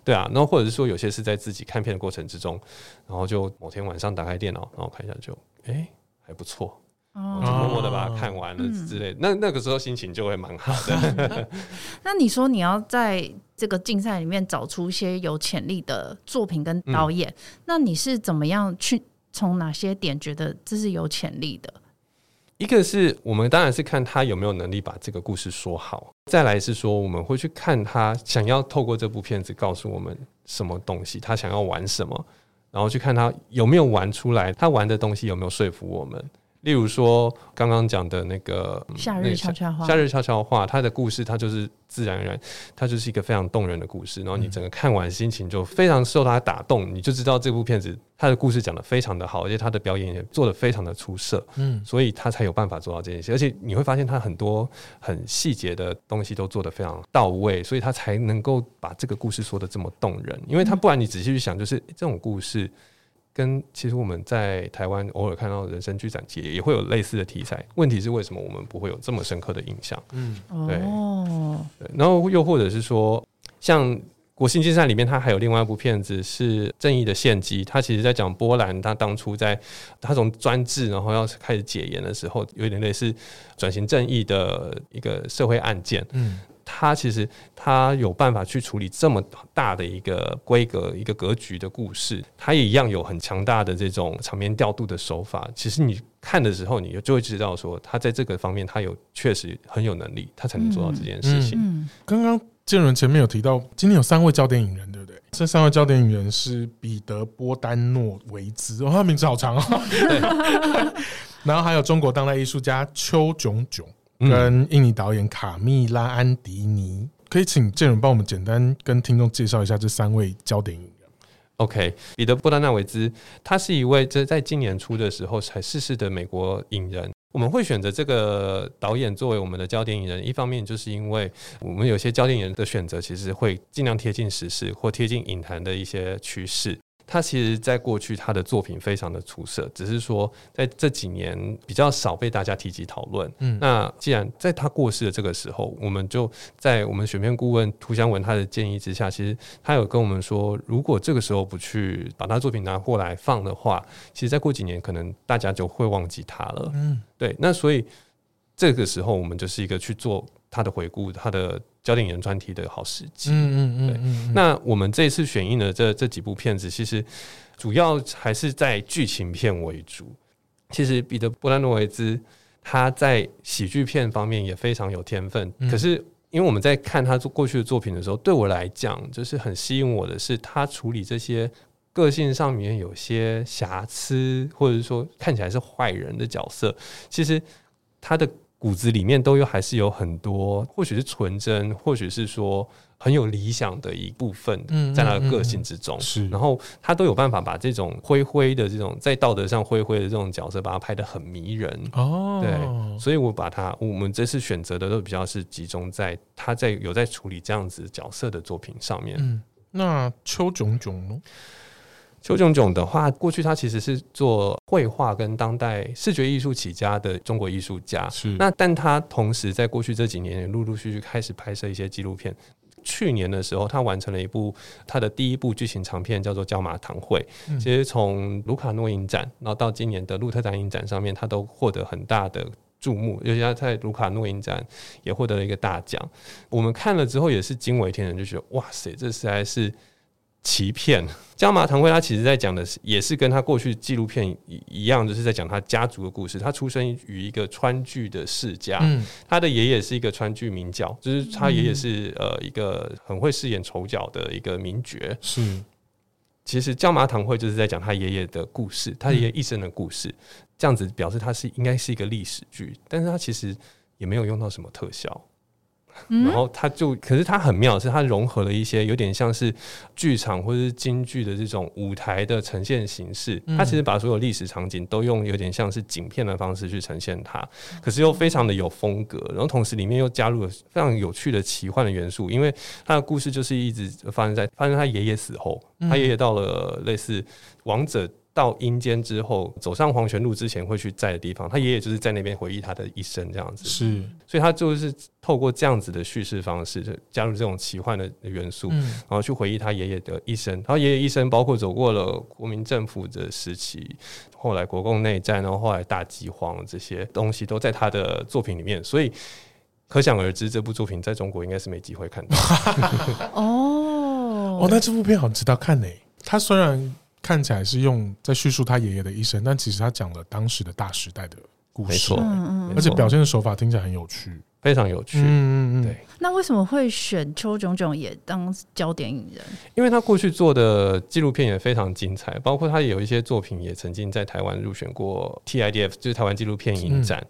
对啊，然后或者是说，有些是在自己看片的过程之中，然后就某天晚上打开电脑，然后看一下就，哎，还不错。哦，就默默的把它看完了之类，那那个时候心情就会蛮好的。那你说你要在这个竞赛里面找出一些有潜力的作品跟导演，那你是怎么样去从哪些点觉得这是有潜力的？一个是我们当然是看他有没有能力把这个故事说好，再来是说我们会去看他想要透过这部片子告诉我们什么东西，他想要玩什么，然后去看他有没有玩出来，他玩的东西有没有说服我们。例如说，刚刚讲的那个《夏日悄悄话》，《夏日悄悄话》，它的故事，它就是自然而然，它就是一个非常动人的故事。然后你整个看完，心情就非常受它打动，你就知道这部片子它的故事讲得非常的好，而且它的表演也做得非常的出色。嗯，所以他才有办法做到这件事。而且你会发现，他很多很细节的东西都做得非常到位，所以他才能够把这个故事说的这么动人。因为他不然，你仔细去想，就是这种故事。跟其实我们在台湾偶尔看到的人生剧展节也会有类似的题材，问题是为什么我们不会有这么深刻的印象？嗯，对，哦，对，然后又或者是说，像国星竞赛里面，它还有另外一部片子是《正义的献祭》，它其实在讲波兰，他当初在他从专制然后要开始解严的时候，有点类似转型正义的一个社会案件。嗯。他其实他有办法去处理这么大的一个规格、一个格局的故事，他也一样有很强大的这种场面调度的手法。其实你看的时候，你就会知道说，他在这个方面他有确实很有能力，他才能做到这件事情。刚刚建伦前面有提到，今天有三位焦点影人，对不对？这三位焦点影人是彼得·波丹诺维兹，哦，他名字好长哦。对 然后还有中国当代艺术家邱炯炯。跟印尼导演卡蜜拉安迪尼，可以请建伦帮我们简单跟听众介绍一下这三位焦点影人。OK，彼得·布拉纳维兹，他是一位这在今年初的时候才逝世的美国影人。我们会选择这个导演作为我们的焦点影人，一方面就是因为我们有些焦点影人的选择，其实会尽量贴近时事或贴近影坛的一些趋势。他其实，在过去他的作品非常的出色，只是说在这几年比较少被大家提及讨论。嗯，那既然在他过世的这个时候，我们就在我们选片顾问涂湘文他的建议之下，其实他有跟我们说，如果这个时候不去把他作品拿过来放的话，其实再过几年可能大家就会忘记他了。嗯，对。那所以这个时候，我们就是一个去做他的回顾，他的。焦点影人专题的好时机。嗯嗯嗯，对。那我们这次选映的这这几部片子，其实主要还是在剧情片为主。其实彼得·波兰诺维兹他在喜剧片方面也非常有天分。可是因为我们在看他做过去的作品的时候，对我来讲，就是很吸引我的是他处理这些个性上面有些瑕疵，或者说看起来是坏人的角色，其实他的。骨子里面都有还是有很多，或许是纯真，或许是说很有理想的一部分，在他的个性之中。是，然后他都有办法把这种灰灰的这种在道德上灰灰的这种角色，把它拍得很迷人。哦，对，所以我把他，我们这次选择的都比较是集中在他在有在处理这样子角色的作品上面。嗯，那邱炯炯呢？邱炯炯的话，过去他其实是做绘画跟当代视觉艺术起家的中国艺术家。是，那但他同时在过去这几年也陆陆续续开始拍摄一些纪录片。去年的时候，他完成了一部他的第一部剧情长片，叫做《焦马堂会》。嗯。其实从卢卡诺影展，然后到今年的鹿特丹影展上面，他都获得很大的注目。尤其他在卢卡诺影展也获得了一个大奖。我们看了之后也是惊为天人，就觉得哇塞，这实在是。欺骗椒麻堂会，他其实在讲的是，也是跟他过去纪录片一样，就是在讲他家族的故事。他出生于一个川剧的世家，嗯、他的爷爷是一个川剧名角，就是他爷爷是呃一个很会饰演丑角的一个名角。是，其实椒麻堂会就是在讲他爷爷的故事，他爷爷一生的故事，这样子表示他是应该是一个历史剧，但是他其实也没有用到什么特效。然后他就，可是他很妙的是，他融合了一些有点像是剧场或者是京剧的这种舞台的呈现形式。他其实把所有历史场景都用有点像是景片的方式去呈现它，可是又非常的有风格。然后同时里面又加入了非常有趣的奇幻的元素，因为他的故事就是一直发生在发生他爷爷死后，他爷爷到了类似王者。到阴间之后，走上黄泉路之前会去在的地方，他爷爷就是在那边回忆他的一生，这样子。是，所以他就是透过这样子的叙事方式，就加入这种奇幻的元素，嗯、然后去回忆他爷爷的一生。然后爷爷一生包括走过了国民政府的时期，后来国共内战，然后后来大饥荒这些东西都在他的作品里面。所以可想而知，这部作品在中国应该是没机会看到。哦，哦，那这部片好值得看呢。他虽然。看起来是用在叙述他爷爷的一生，但其实他讲了当时的大时代的故事，没错，而且表现的手法听起来很有趣，非常有趣。嗯嗯嗯，对。那为什么会选邱炯炯也当焦点影人？因为他过去做的纪录片也非常精彩，包括他也有一些作品也曾经在台湾入选过 TIDF，就是台湾纪录片影展。嗯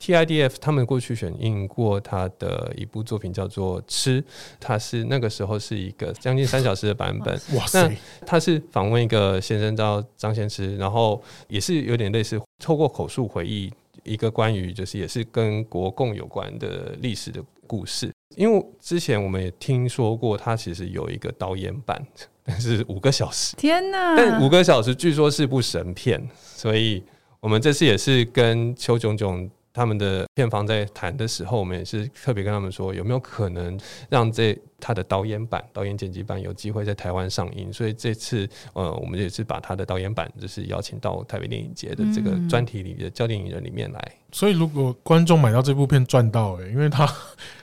TIDF 他们过去选映过他的一部作品叫做《吃》，他是那个时候是一个将近三小时的版本。哇塞！他是访问一个先生叫张先吃，然后也是有点类似透过口述回忆一个关于就是也是跟国共有关的历史的故事。因为之前我们也听说过他其实有一个导演版，但 是五个小时。天哪！但五个小时据说是部神片，所以我们这次也是跟邱炯炯。他们的片方在谈的时候，我们也是特别跟他们说，有没有可能让这他的导演版、导演剪辑版有机会在台湾上映？所以这次，呃，我们也是把他的导演版，就是邀请到台北电影节的这个专题里的焦点影人里面来。所以，如果观众买到这部片赚到，哎，因为他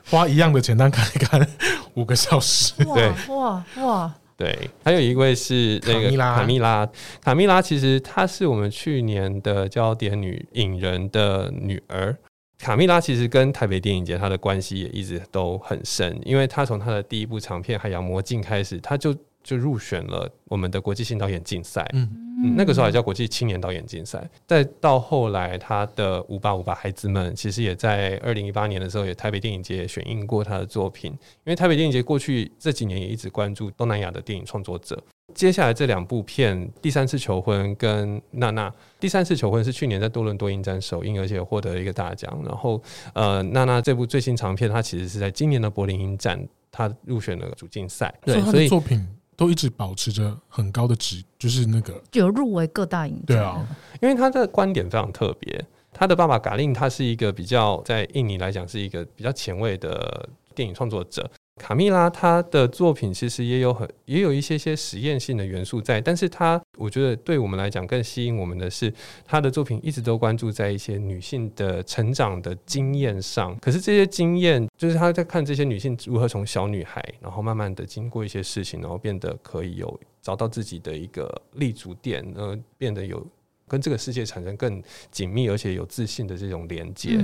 花一样的钱但看一看五个小时，对，哇哇。对，还有一位是那个卡蜜拉，卡蜜拉其实她是我们去年的焦点女影人的女儿。卡蜜拉其实跟台北电影节她的关系也一直都很深，因为她从她的第一部长片《海洋魔镜》开始，她就。就入选了我们的国际新导演竞赛，嗯，嗯，那个时候还叫国际青年导演竞赛。再到后来，他的《五八五八孩子们》其实也在二零一八年的时候，也台北电影节选映过他的作品。因为台北电影节过去这几年也一直关注东南亚的电影创作者。接下来这两部片，《第三次求婚》跟《娜娜》，《第三次求婚》是去年在多伦多影展首映，而且获得了一个大奖。然后，呃，《娜娜》这部最新长片，它其实是在今年的柏林影展，它入选了主竞赛。对，所以作品。都一直保持着很高的值，就是那个有入围各大影展。对啊，因为他的观点非常特别。他的爸爸嘎令，他是一个比较在印尼来讲是一个比较前卫的电影创作者。卡蜜拉她的作品其实也有很也有一些些实验性的元素在，但是她我觉得对我们来讲更吸引我们的是她的作品一直都关注在一些女性的成长的经验上。可是这些经验就是她在看这些女性如何从小女孩，然后慢慢的经过一些事情，然后变得可以有找到自己的一个立足点，呃变得有。跟这个世界产生更紧密而且有自信的这种连接，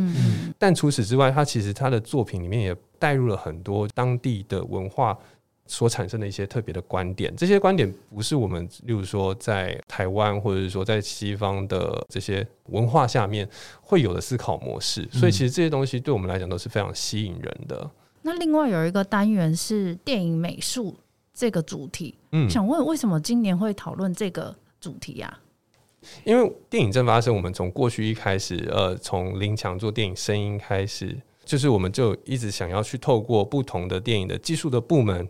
但除此之外，他其实他的作品里面也带入了很多当地的文化所产生的一些特别的观点。这些观点不是我们，例如说在台湾或者是说在西方的这些文化下面会有的思考模式。所以，其实这些东西对我们来讲都是非常吸引人的。那另外有一个单元是电影美术这个主题，嗯，想问为什么今年会讨论这个主题呀？因为电影正发生，我们从过去一开始，呃，从林强做电影声音开始，就是我们就一直想要去透过不同的电影的技术的部门。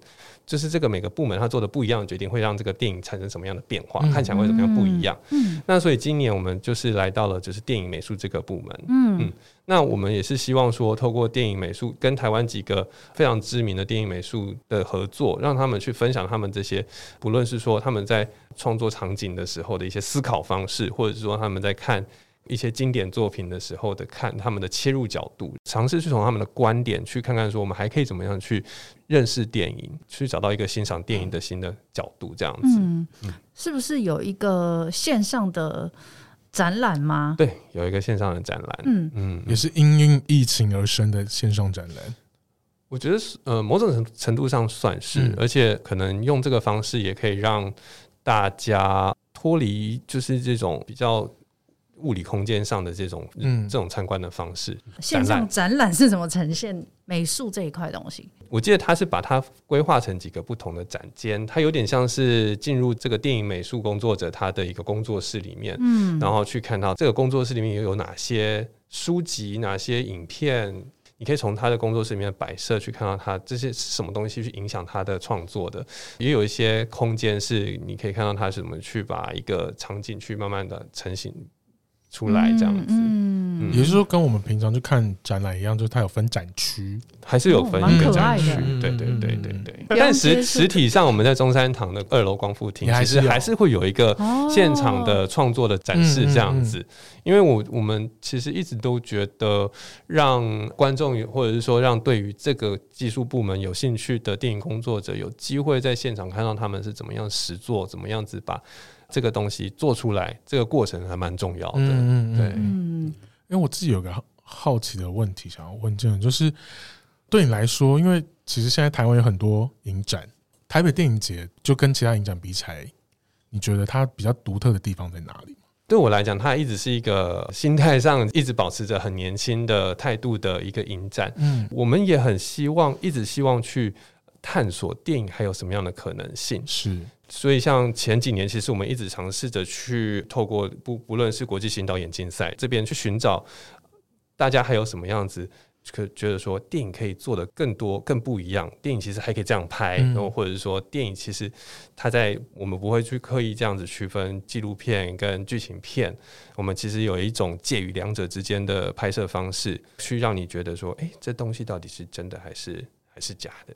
就是这个每个部门他做的不一样的决定，会让这个电影产生什么样的变化，嗯、看起来会怎么样不一样。嗯，那所以今年我们就是来到了就是电影美术这个部门。嗯嗯，那我们也是希望说，透过电影美术跟台湾几个非常知名的电影美术的合作，让他们去分享他们这些，不论是说他们在创作场景的时候的一些思考方式，或者是说他们在看。一些经典作品的时候的看他们的切入角度，尝试去从他们的观点去看看说我们还可以怎么样去认识电影，去找到一个欣赏电影的新的角度，这样子。嗯，是不是有一个线上的展览吗？对，有一个线上的展览。嗯嗯，也是因应疫情而生的线上展览。我觉得是呃，某种程程度上算是，嗯，而且可能用这个方式也可以让大家脱离就是这种比较。物理空间上的这种嗯，这种参观的方式，线上展览是怎么呈现美术这一块东西？我记得他是把它规划成几个不同的展间，它有点像是进入这个电影美术工作者他的一个工作室里面，嗯，然后去看到这个工作室里面又有哪些书籍、哪些影片，你可以从他的工作室里面的摆设去看到他这些什么东西去影响他的创作的，也有一些空间是你可以看到他是怎么去把一个场景去慢慢的成型。出来这样子，嗯，嗯，也就是说，跟我们平常去看展览一样，就是它有分展区，还是有分一个展区，对对对对对。但实实体上，我们在中山堂的二楼光复厅，其实还是会有一个现场的创作的展示这样子。因为我我们其实一直都觉得，让观众或者是说让对于这个技术部门有兴趣的电影工作者，有机会在现场看到他们是怎么样实作，怎么样子把。这个东西做出来，这个过程还蛮重要的。嗯，对，嗯，因为我自己有个好奇的问题想要问，这样就是对你来说，因为其实现在台湾有很多影展，台北电影节就跟其他影展比起来，你觉得它比较独特的地方在哪里？对我来讲，它一直是一个心态上一直保持着很年轻的态度的一个影展。嗯，我们也很希望，一直希望去探索电影还有什么样的可能性。是。所以，像前几年，其实我们一直尝试着去透过不不论是国际新导演竞赛这边去寻找大家还有什么样子，可觉得说电影可以做的更多、更不一样。电影其实还可以这样拍，然后或者是说电影其实它在我们不会去刻意这样子区分纪录片跟剧情片，我们其实有一种介于两者之间的拍摄方式，去让你觉得说，诶，这东西到底是真的还是还是假的？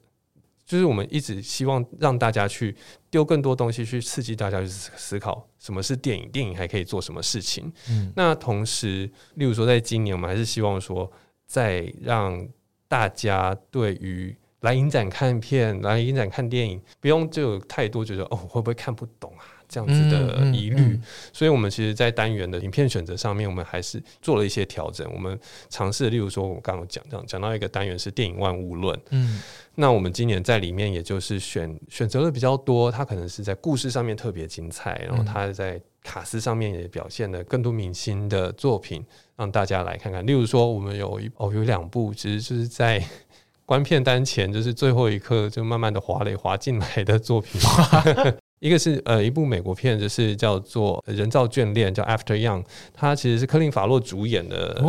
就是我们一直希望让大家去丢更多东西，去刺激大家去思考什么是电影，电影还可以做什么事情。嗯，那同时，例如说，在今年，我们还是希望说，在让大家对于来影展看片、来影展看电影，不用就有太多觉得哦，会不会看不懂啊？这样子的疑虑，嗯嗯嗯、所以我们其实，在单元的影片选择上面，我们还是做了一些调整。我们尝试，例如说，我刚刚讲这样讲到一个单元是电影万物论，嗯，那我们今年在里面，也就是选选择的比较多，它可能是在故事上面特别精彩，然后它在卡斯上面也表现了更多明星的作品，让大家来看看。例如说，我们有一哦有两部，其实就是在 观片单前，就是最后一刻就慢慢的滑垒滑进来的作品。一个是呃一部美国片，就是叫做《人造眷恋》，叫《After Young》，它其实是科林法洛主演的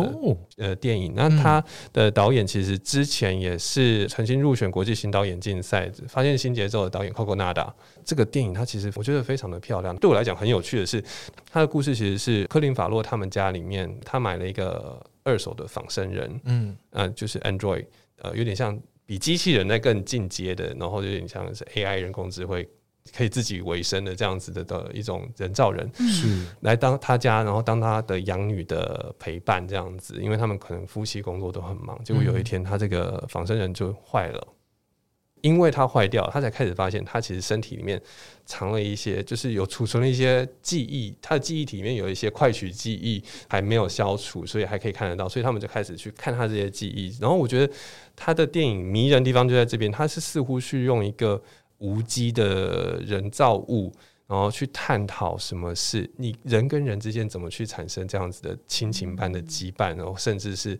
呃电影。那他的导演其实之前也是曾经入选国际新导演竞赛，发现新节奏的导演 Coco Nada。这个电影它其实我觉得非常的漂亮。对我来讲很有趣的是，它的故事其实是科林法洛他们家里面，他买了一个二手的仿生人，嗯，呃，就是 Android，呃，有点像比机器人在更进阶的，然后有点像是 AI 人工智慧。可以自己为生的这样子的的一种人造人，是。来当他家，然后当他的养女的陪伴这样子，因为他们可能夫妻工作都很忙，结果有一天他这个仿生人就坏了，因为他坏掉，他才开始发现他其实身体里面藏了一些，就是有储存了一些记忆，他的记忆体里面有一些快取记忆还没有消除，所以还可以看得到，所以他们就开始去看他这些记忆，然后我觉得他的电影迷人的地方就在这边，他是似乎是用一个。无机的人造物，然后去探讨什么是你人跟人之间怎么去产生这样子的亲情般的羁绊，然后甚至是。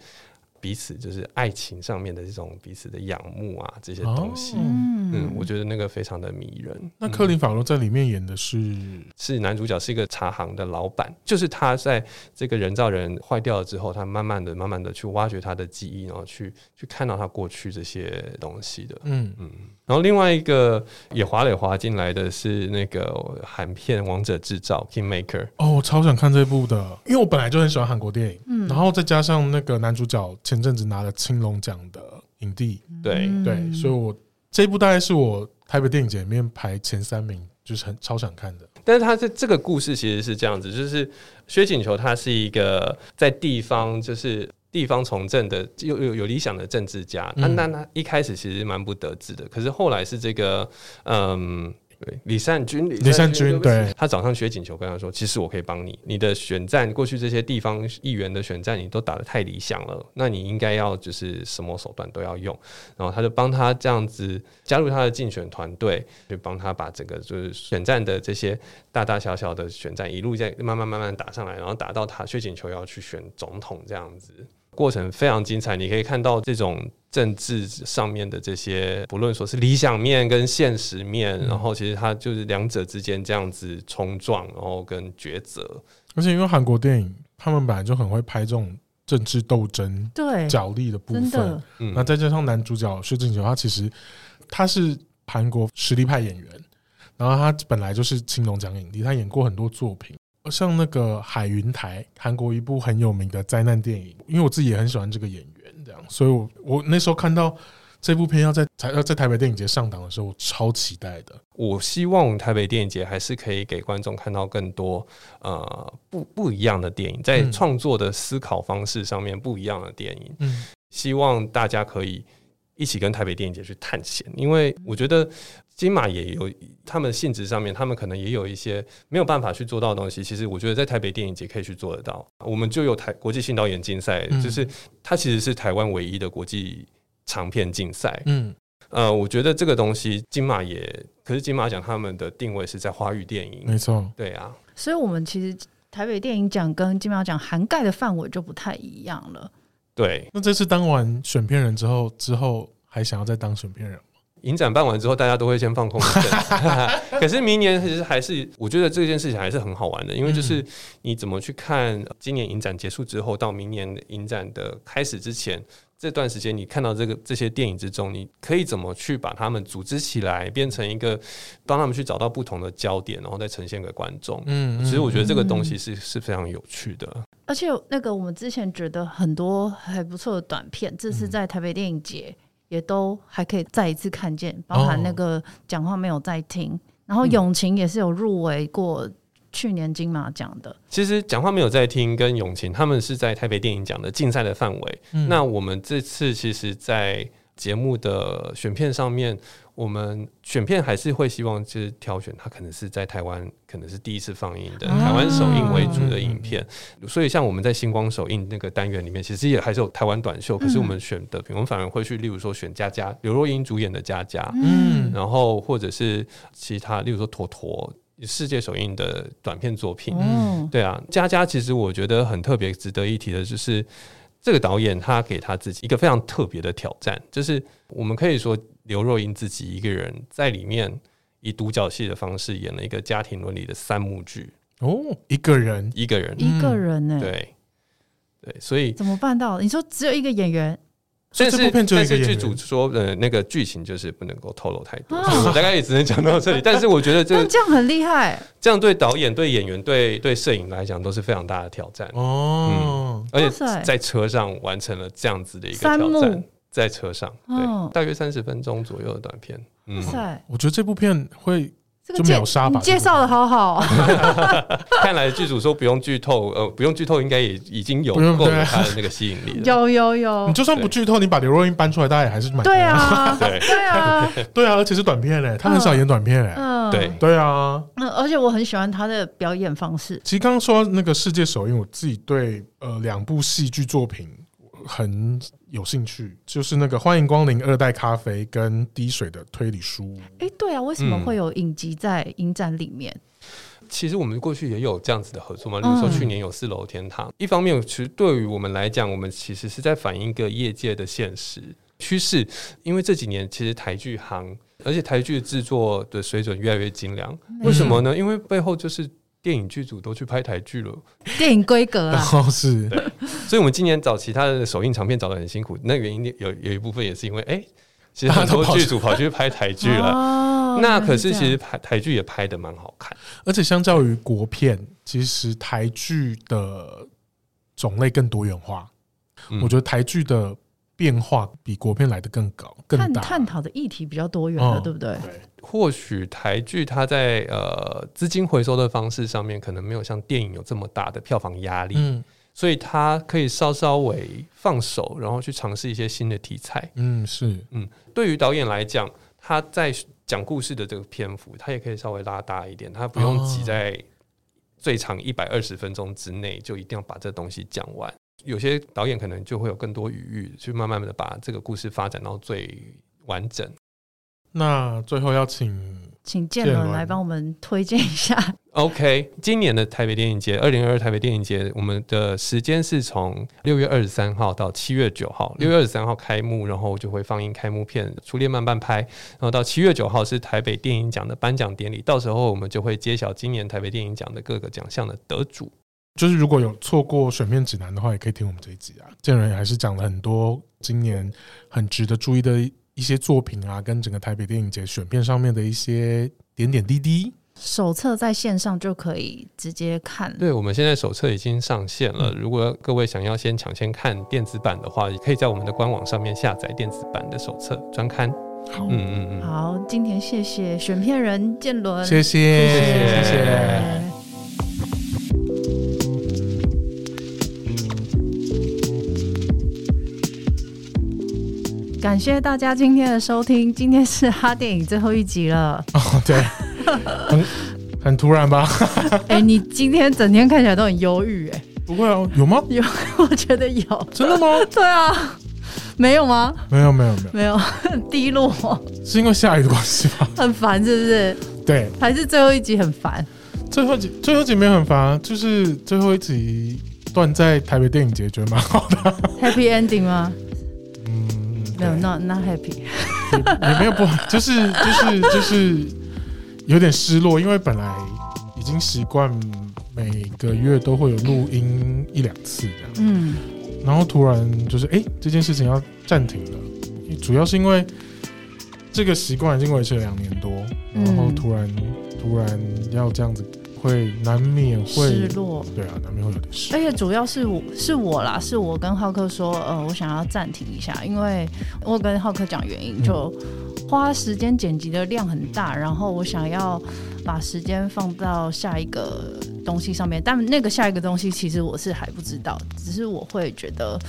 彼此就是爱情上面的这种彼此的仰慕啊，这些东西，哦、嗯，我觉得那个非常的迷人。那克林法洛在里面演的是、嗯、是男主角，是一个茶行的老板，就是他在这个人造人坏掉了之后，他慢慢的、慢慢的去挖掘他的记忆，然后去去看到他过去这些东西的，嗯。嗯。然后另外一个也滑垒滑进来的是那个韩片《王者制造》（Kingmaker）。哦，我超想看这部的，因为我本来就很喜欢韩国电影，嗯，然后再加上那个男主角前阵子拿了青龙奖的影帝，对对，所以我这一部大概是我台北电影节里面排前三名，就是很超想看的。但是他这这个故事其实是这样子，就是薛景球他是一个在地方就是。地方从政的有有有理想的政治家，那那那一开始其实蛮不得志的，可是后来是这个嗯。对，李善君，李善君，对，他早上薛景球跟他说：“其实我可以帮你，你的选战过去这些地方议员的选战，你都打得太理想了，那你应该要就是什么手段都要用。”然后他就帮他这样子加入他的竞选团队，就帮他把整个就是选战的这些大大小小的选战一路在慢慢慢慢打上来，然后打到他薛景球要去选总统这样子。过程非常精彩，你可以看到这种政治上面的这些，不论说是理想面跟现实面，嗯、然后其实它就是两者之间这样子冲撞，然后跟抉择。而且因为韩国电影，他们本来就很会拍这种政治斗争、对。角力的部分，嗯、那再加上男主角薛景求，他其实他是韩国实力派演员，然后他本来就是青龙奖影帝，他演过很多作品。像那个海云台，韩国一部很有名的灾难电影，因为我自己也很喜欢这个演员，这样，所以我我那时候看到这部片要在台要在台北电影节上档的时候，我超期待的。我希望台北电影节还是可以给观众看到更多呃不不一样的电影，在创作的思考方式上面不一样的电影。嗯，希望大家可以一起跟台北电影节去探险，因为我觉得。金马也有他们性质上面，他们可能也有一些没有办法去做到的东西。其实我觉得在台北电影节可以去做得到。我们就有台国际新导演竞赛，嗯、就是它其实是台湾唯一的国际长片竞赛。嗯，呃，我觉得这个东西金马也，可是金马奖他们的定位是在华语电影，没错，对啊。所以，我们其实台北电影奖跟金马奖涵盖的范围就不太一样了。对，那这次当完选片人之后，之后还想要再当选片人？影展办完之后，大家都会先放空一阵。可是明年其实还是，我觉得这件事情还是很好玩的，因为就是你怎么去看今年影展结束之后到明年影展的开始之前这段时间，你看到这个这些电影之中，你可以怎么去把他们组织起来，变成一个帮他们去找到不同的焦点，然后再呈现给观众。嗯，其实我觉得这个东西是是非常有趣的。而且那个我们之前觉得很多还不错的短片，这是在台北电影节。也都还可以再一次看见，包含那个讲话没有在听，哦、然后永晴也是有入围过去年金马奖的。其实讲话没有在听跟永晴他们是在台北电影奖的竞赛的范围。嗯、那我们这次其实，在节目的选片上面。我们选片还是会希望就是挑选它可能是在台湾可能是第一次放映的台湾首映为主的影片，所以像我们在星光首映那个单元里面，其实也还是有台湾短秀，可是我们选的，我们反而会去，例如说选佳佳刘若英主演的佳佳，嗯，然后或者是其他，例如说坨坨世界首映的短片作品，嗯，对啊，佳佳其实我觉得很特别值得一提的就是这个导演他给他自己一个非常特别的挑战，就是我们可以说。刘若英自己一个人在里面以独角戏的方式演了一个家庭伦理的三幕剧哦，一个人一个人一个人呢？对对，所以怎么办到？你说只有一个演员，但是但是剧组说呃那个剧情就是不能够透露太多，我 大概也只能讲到这里。但是我觉得这 这样很厉害，这样对导演、对演员、对对摄影来讲都是非常大的挑战。哦。而且在车上完成了这样子的一个挑战。在车上，对，大约三十分钟左右的短片。嗯，我觉得这部片会就秒杀吧。介绍的好好，看来剧组说不用剧透，呃，不用剧透，应该也已经有够他的那个吸引力了。有有有，你就算不剧透，你把刘若英搬出来，大家也还是蛮。对啊，对对啊，对啊，而且是短片嘞，他很少演短片嘞。嗯，对对啊。嗯，而且我很喜欢他的表演方式。其实刚刚说那个世界首映，我自己对呃两部戏剧作品。很有兴趣，就是那个欢迎光临二代咖啡跟滴水的推理书。哎、欸，对啊，为什么会有影集在影展里面？嗯、其实我们过去也有这样子的合作嘛，比如说去年有四楼天堂。嗯、一方面，其实对于我们来讲，我们其实是在反映一个业界的现实趋势，因为这几年其实台剧行，而且台剧制作的水准越来越精良。为什么呢？因为背后就是。电影剧组都去拍台剧了，电影规格啊，哦是，对，所以我们今年找其他的首映长片找得很辛苦，那原因有有一部分也是因为，哎、欸，其实很多剧组跑去拍台剧了，哦、那可是其实拍台剧也拍得蛮好看，而且相较于国片，其实台剧的种类更多元化，嗯、我觉得台剧的。变化比国片来的更高，更大，探讨的议题比较多元的，哦、对不对？对，或许台剧它在呃资金回收的方式上面，可能没有像电影有这么大的票房压力，嗯，所以它可以稍稍微放手，然后去尝试一些新的题材。嗯，是，嗯，对于导演来讲，他在讲故事的这个篇幅，他也可以稍微拉大一点，他不用挤在最长一百二十分钟之内，就一定要把这东西讲完。有些导演可能就会有更多余裕，去慢慢的把这个故事发展到最完整。那最后要请请建伦来帮我们推荐一下。OK，今年的台北电影节，二零二二台北电影节，我们的时间是从六月二十三号到七月九号。六月二十三号开幕，然后就会放映开幕片《初恋慢半拍》，然后到七月九号是台北电影奖的颁奖典礼，到时候我们就会揭晓今年台北电影奖的各个奖项的得主。就是如果有错过选片指南的话，也可以听我们这一集啊。建仁还是讲了很多今年很值得注意的一些作品啊，跟整个台北电影节选片上面的一些点点滴滴。手册在线上就可以直接看。对，我们现在手册已经上线了。如果各位想要先抢先看电子版的话，也可以在我们的官网上面下载电子版的手册专刊。好，嗯嗯嗯。好，今天谢谢选片人建伦，谢谢谢谢。感谢大家今天的收听，今天是哈电影最后一集了。哦，对，很很突然吧？哎、欸，你今天整天看起来都很忧郁，哎，不会啊，有吗？有，我觉得有。真的吗？对啊，没有吗？没有，没有，没有，没有，很低落，是因为下雨的关系吗？很烦，是不是？对，还是最后一集很烦？最后一集，最后一集没有很烦，就是最后一集断在台北电影节，觉得蛮好的。Happy ending 吗？没有，not not happy，也，也没有不好，就是就是就是有点失落，因为本来已经习惯每个月都会有录音一两次这样，嗯，然后突然就是哎、欸，这件事情要暂停了，主要是因为这个习惯已经维持了两年多，然后突然、嗯、突然要这样子。会难免会失落，对啊，难免会有点失落。而且主要是我是我啦，是我跟浩克说，呃，我想要暂停一下，因为我跟浩克讲原因，就花时间剪辑的量很大，然后我想要把时间放到下一个东西上面，但那个下一个东西其实我是还不知道，只是我会觉得，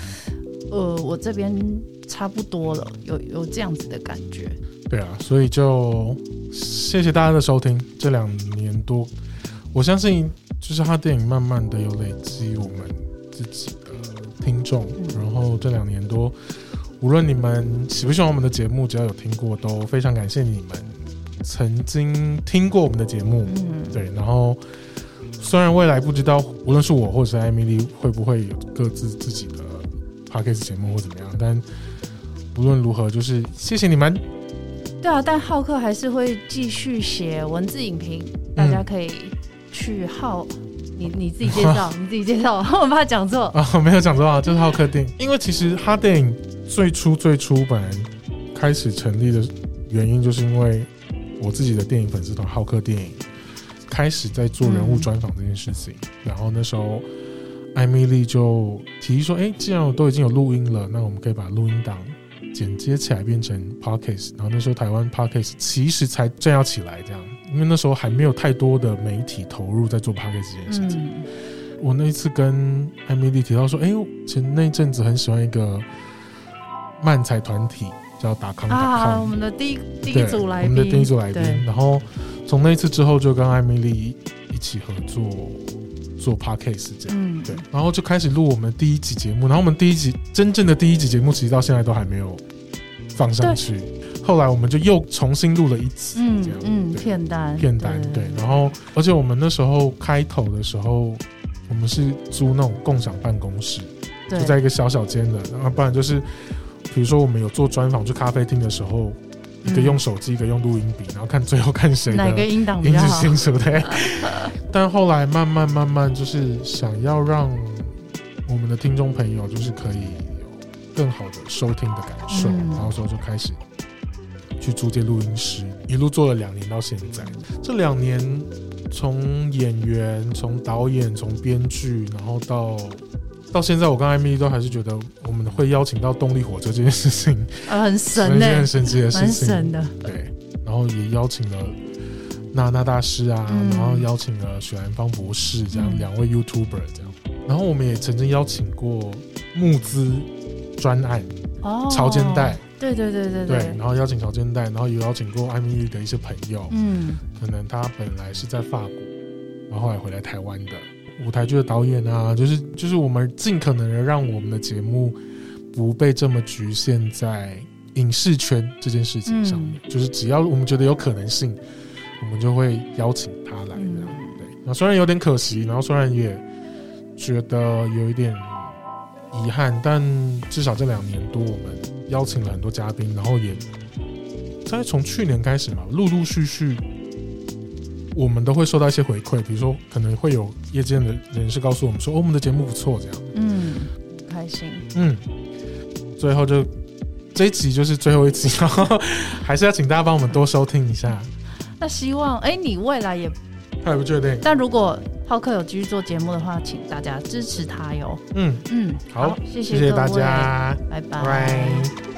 呃，我这边差不多了，有有这样子的感觉。对啊，所以就谢谢大家的收听，这两年多。我相信，就是他电影慢慢的有累积我们自己的听众，然后这两年多，无论你们喜不喜欢我们的节目，只要有听过，都非常感谢你们曾经听过我们的节目。对，然后虽然未来不知道，无论是我或者是艾米丽会不会有各自自己的 podcast 节目或怎么样，但无论如何，就是谢谢你们。对啊，但浩克还是会继续写文字影评，大家可以。去浩，你你自己介绍，你自己介绍，我怕讲错啊，没有讲错啊，就是浩克电影。因为其实哈电影最初最初本来开始成立的原因，就是因为我自己的电影粉丝团浩克电影开始在做人物专访这件事情，嗯、然后那时候艾米丽就提议说，哎、欸，既然我都已经有录音了，那我们可以把录音档剪接起来变成 podcast，然后那时候台湾 podcast 其实才正要起来这样。因为那时候还没有太多的媒体投入在做 podcast 这件事情。嗯、我那一次跟艾米丽提到说：“哎、前那一阵子很喜欢一个漫才团体叫达康打康。啊”我们的第一第一组来宾，我们的第一组来宾。然后从那一次之后，就跟艾米丽一起合作做 podcast 这样，嗯，对，然后就开始录我们第一集节目，然后我们第一集真正的第一集节目，其实到现在都还没有放上去。后来我们就又重新录了一次，嗯这样，嗯，片单，片单，对，然后而且我们那时候开头的时候，我们是租那种共享办公室，就在一个小小间的，然后不然就是比如说我们有做专访去咖啡厅的时候。一个用手机，一个用录音笔，然后看最后看谁的哪个音档比较清楚 对。但后来慢慢慢慢，就是想要让我们的听众朋友，就是可以有更好的收听的感受，嗯、然后说就开始去租借录音室，一路做了两年到现在。这两年从演员、从导演、从编剧，然后到。到现在，我跟艾米都还是觉得我们会邀请到动力火车这件事情，呃，很神呢，很神奇的事情，蛮神的。对，然后也邀请了娜娜大师啊，嗯、然后邀请了许兰芳博士这样两、嗯、位 YouTuber 这样，然后我们也曾经邀请过募资专案哦，潮间带，对对对对对，然后邀请潮间带，然后也邀请过艾米丽的一些朋友，嗯，可能他本来是在法国，然后后来回来台湾的。舞台剧的导演啊，就是就是我们尽可能的让我们的节目不被这么局限在影视圈这件事情上面，嗯、就是只要我们觉得有可能性，我们就会邀请他来这样。嗯、对，那虽然有点可惜，然后虽然也觉得有一点遗憾，但至少这两年多，我们邀请了很多嘉宾，然后也在从去年开始嘛，陆陆续续。我们都会收到一些回馈，比如说可能会有业界的人士告诉我们说，哦，我们的节目不错，这样。嗯，开心。嗯，最后就这一集就是最后一集，然后还是要请大家帮我们多收听一下。那希望，哎，你未来也还不确定。但如果浩克有继续做节目的话，请大家支持他哟。嗯嗯，好，谢谢大家，拜拜。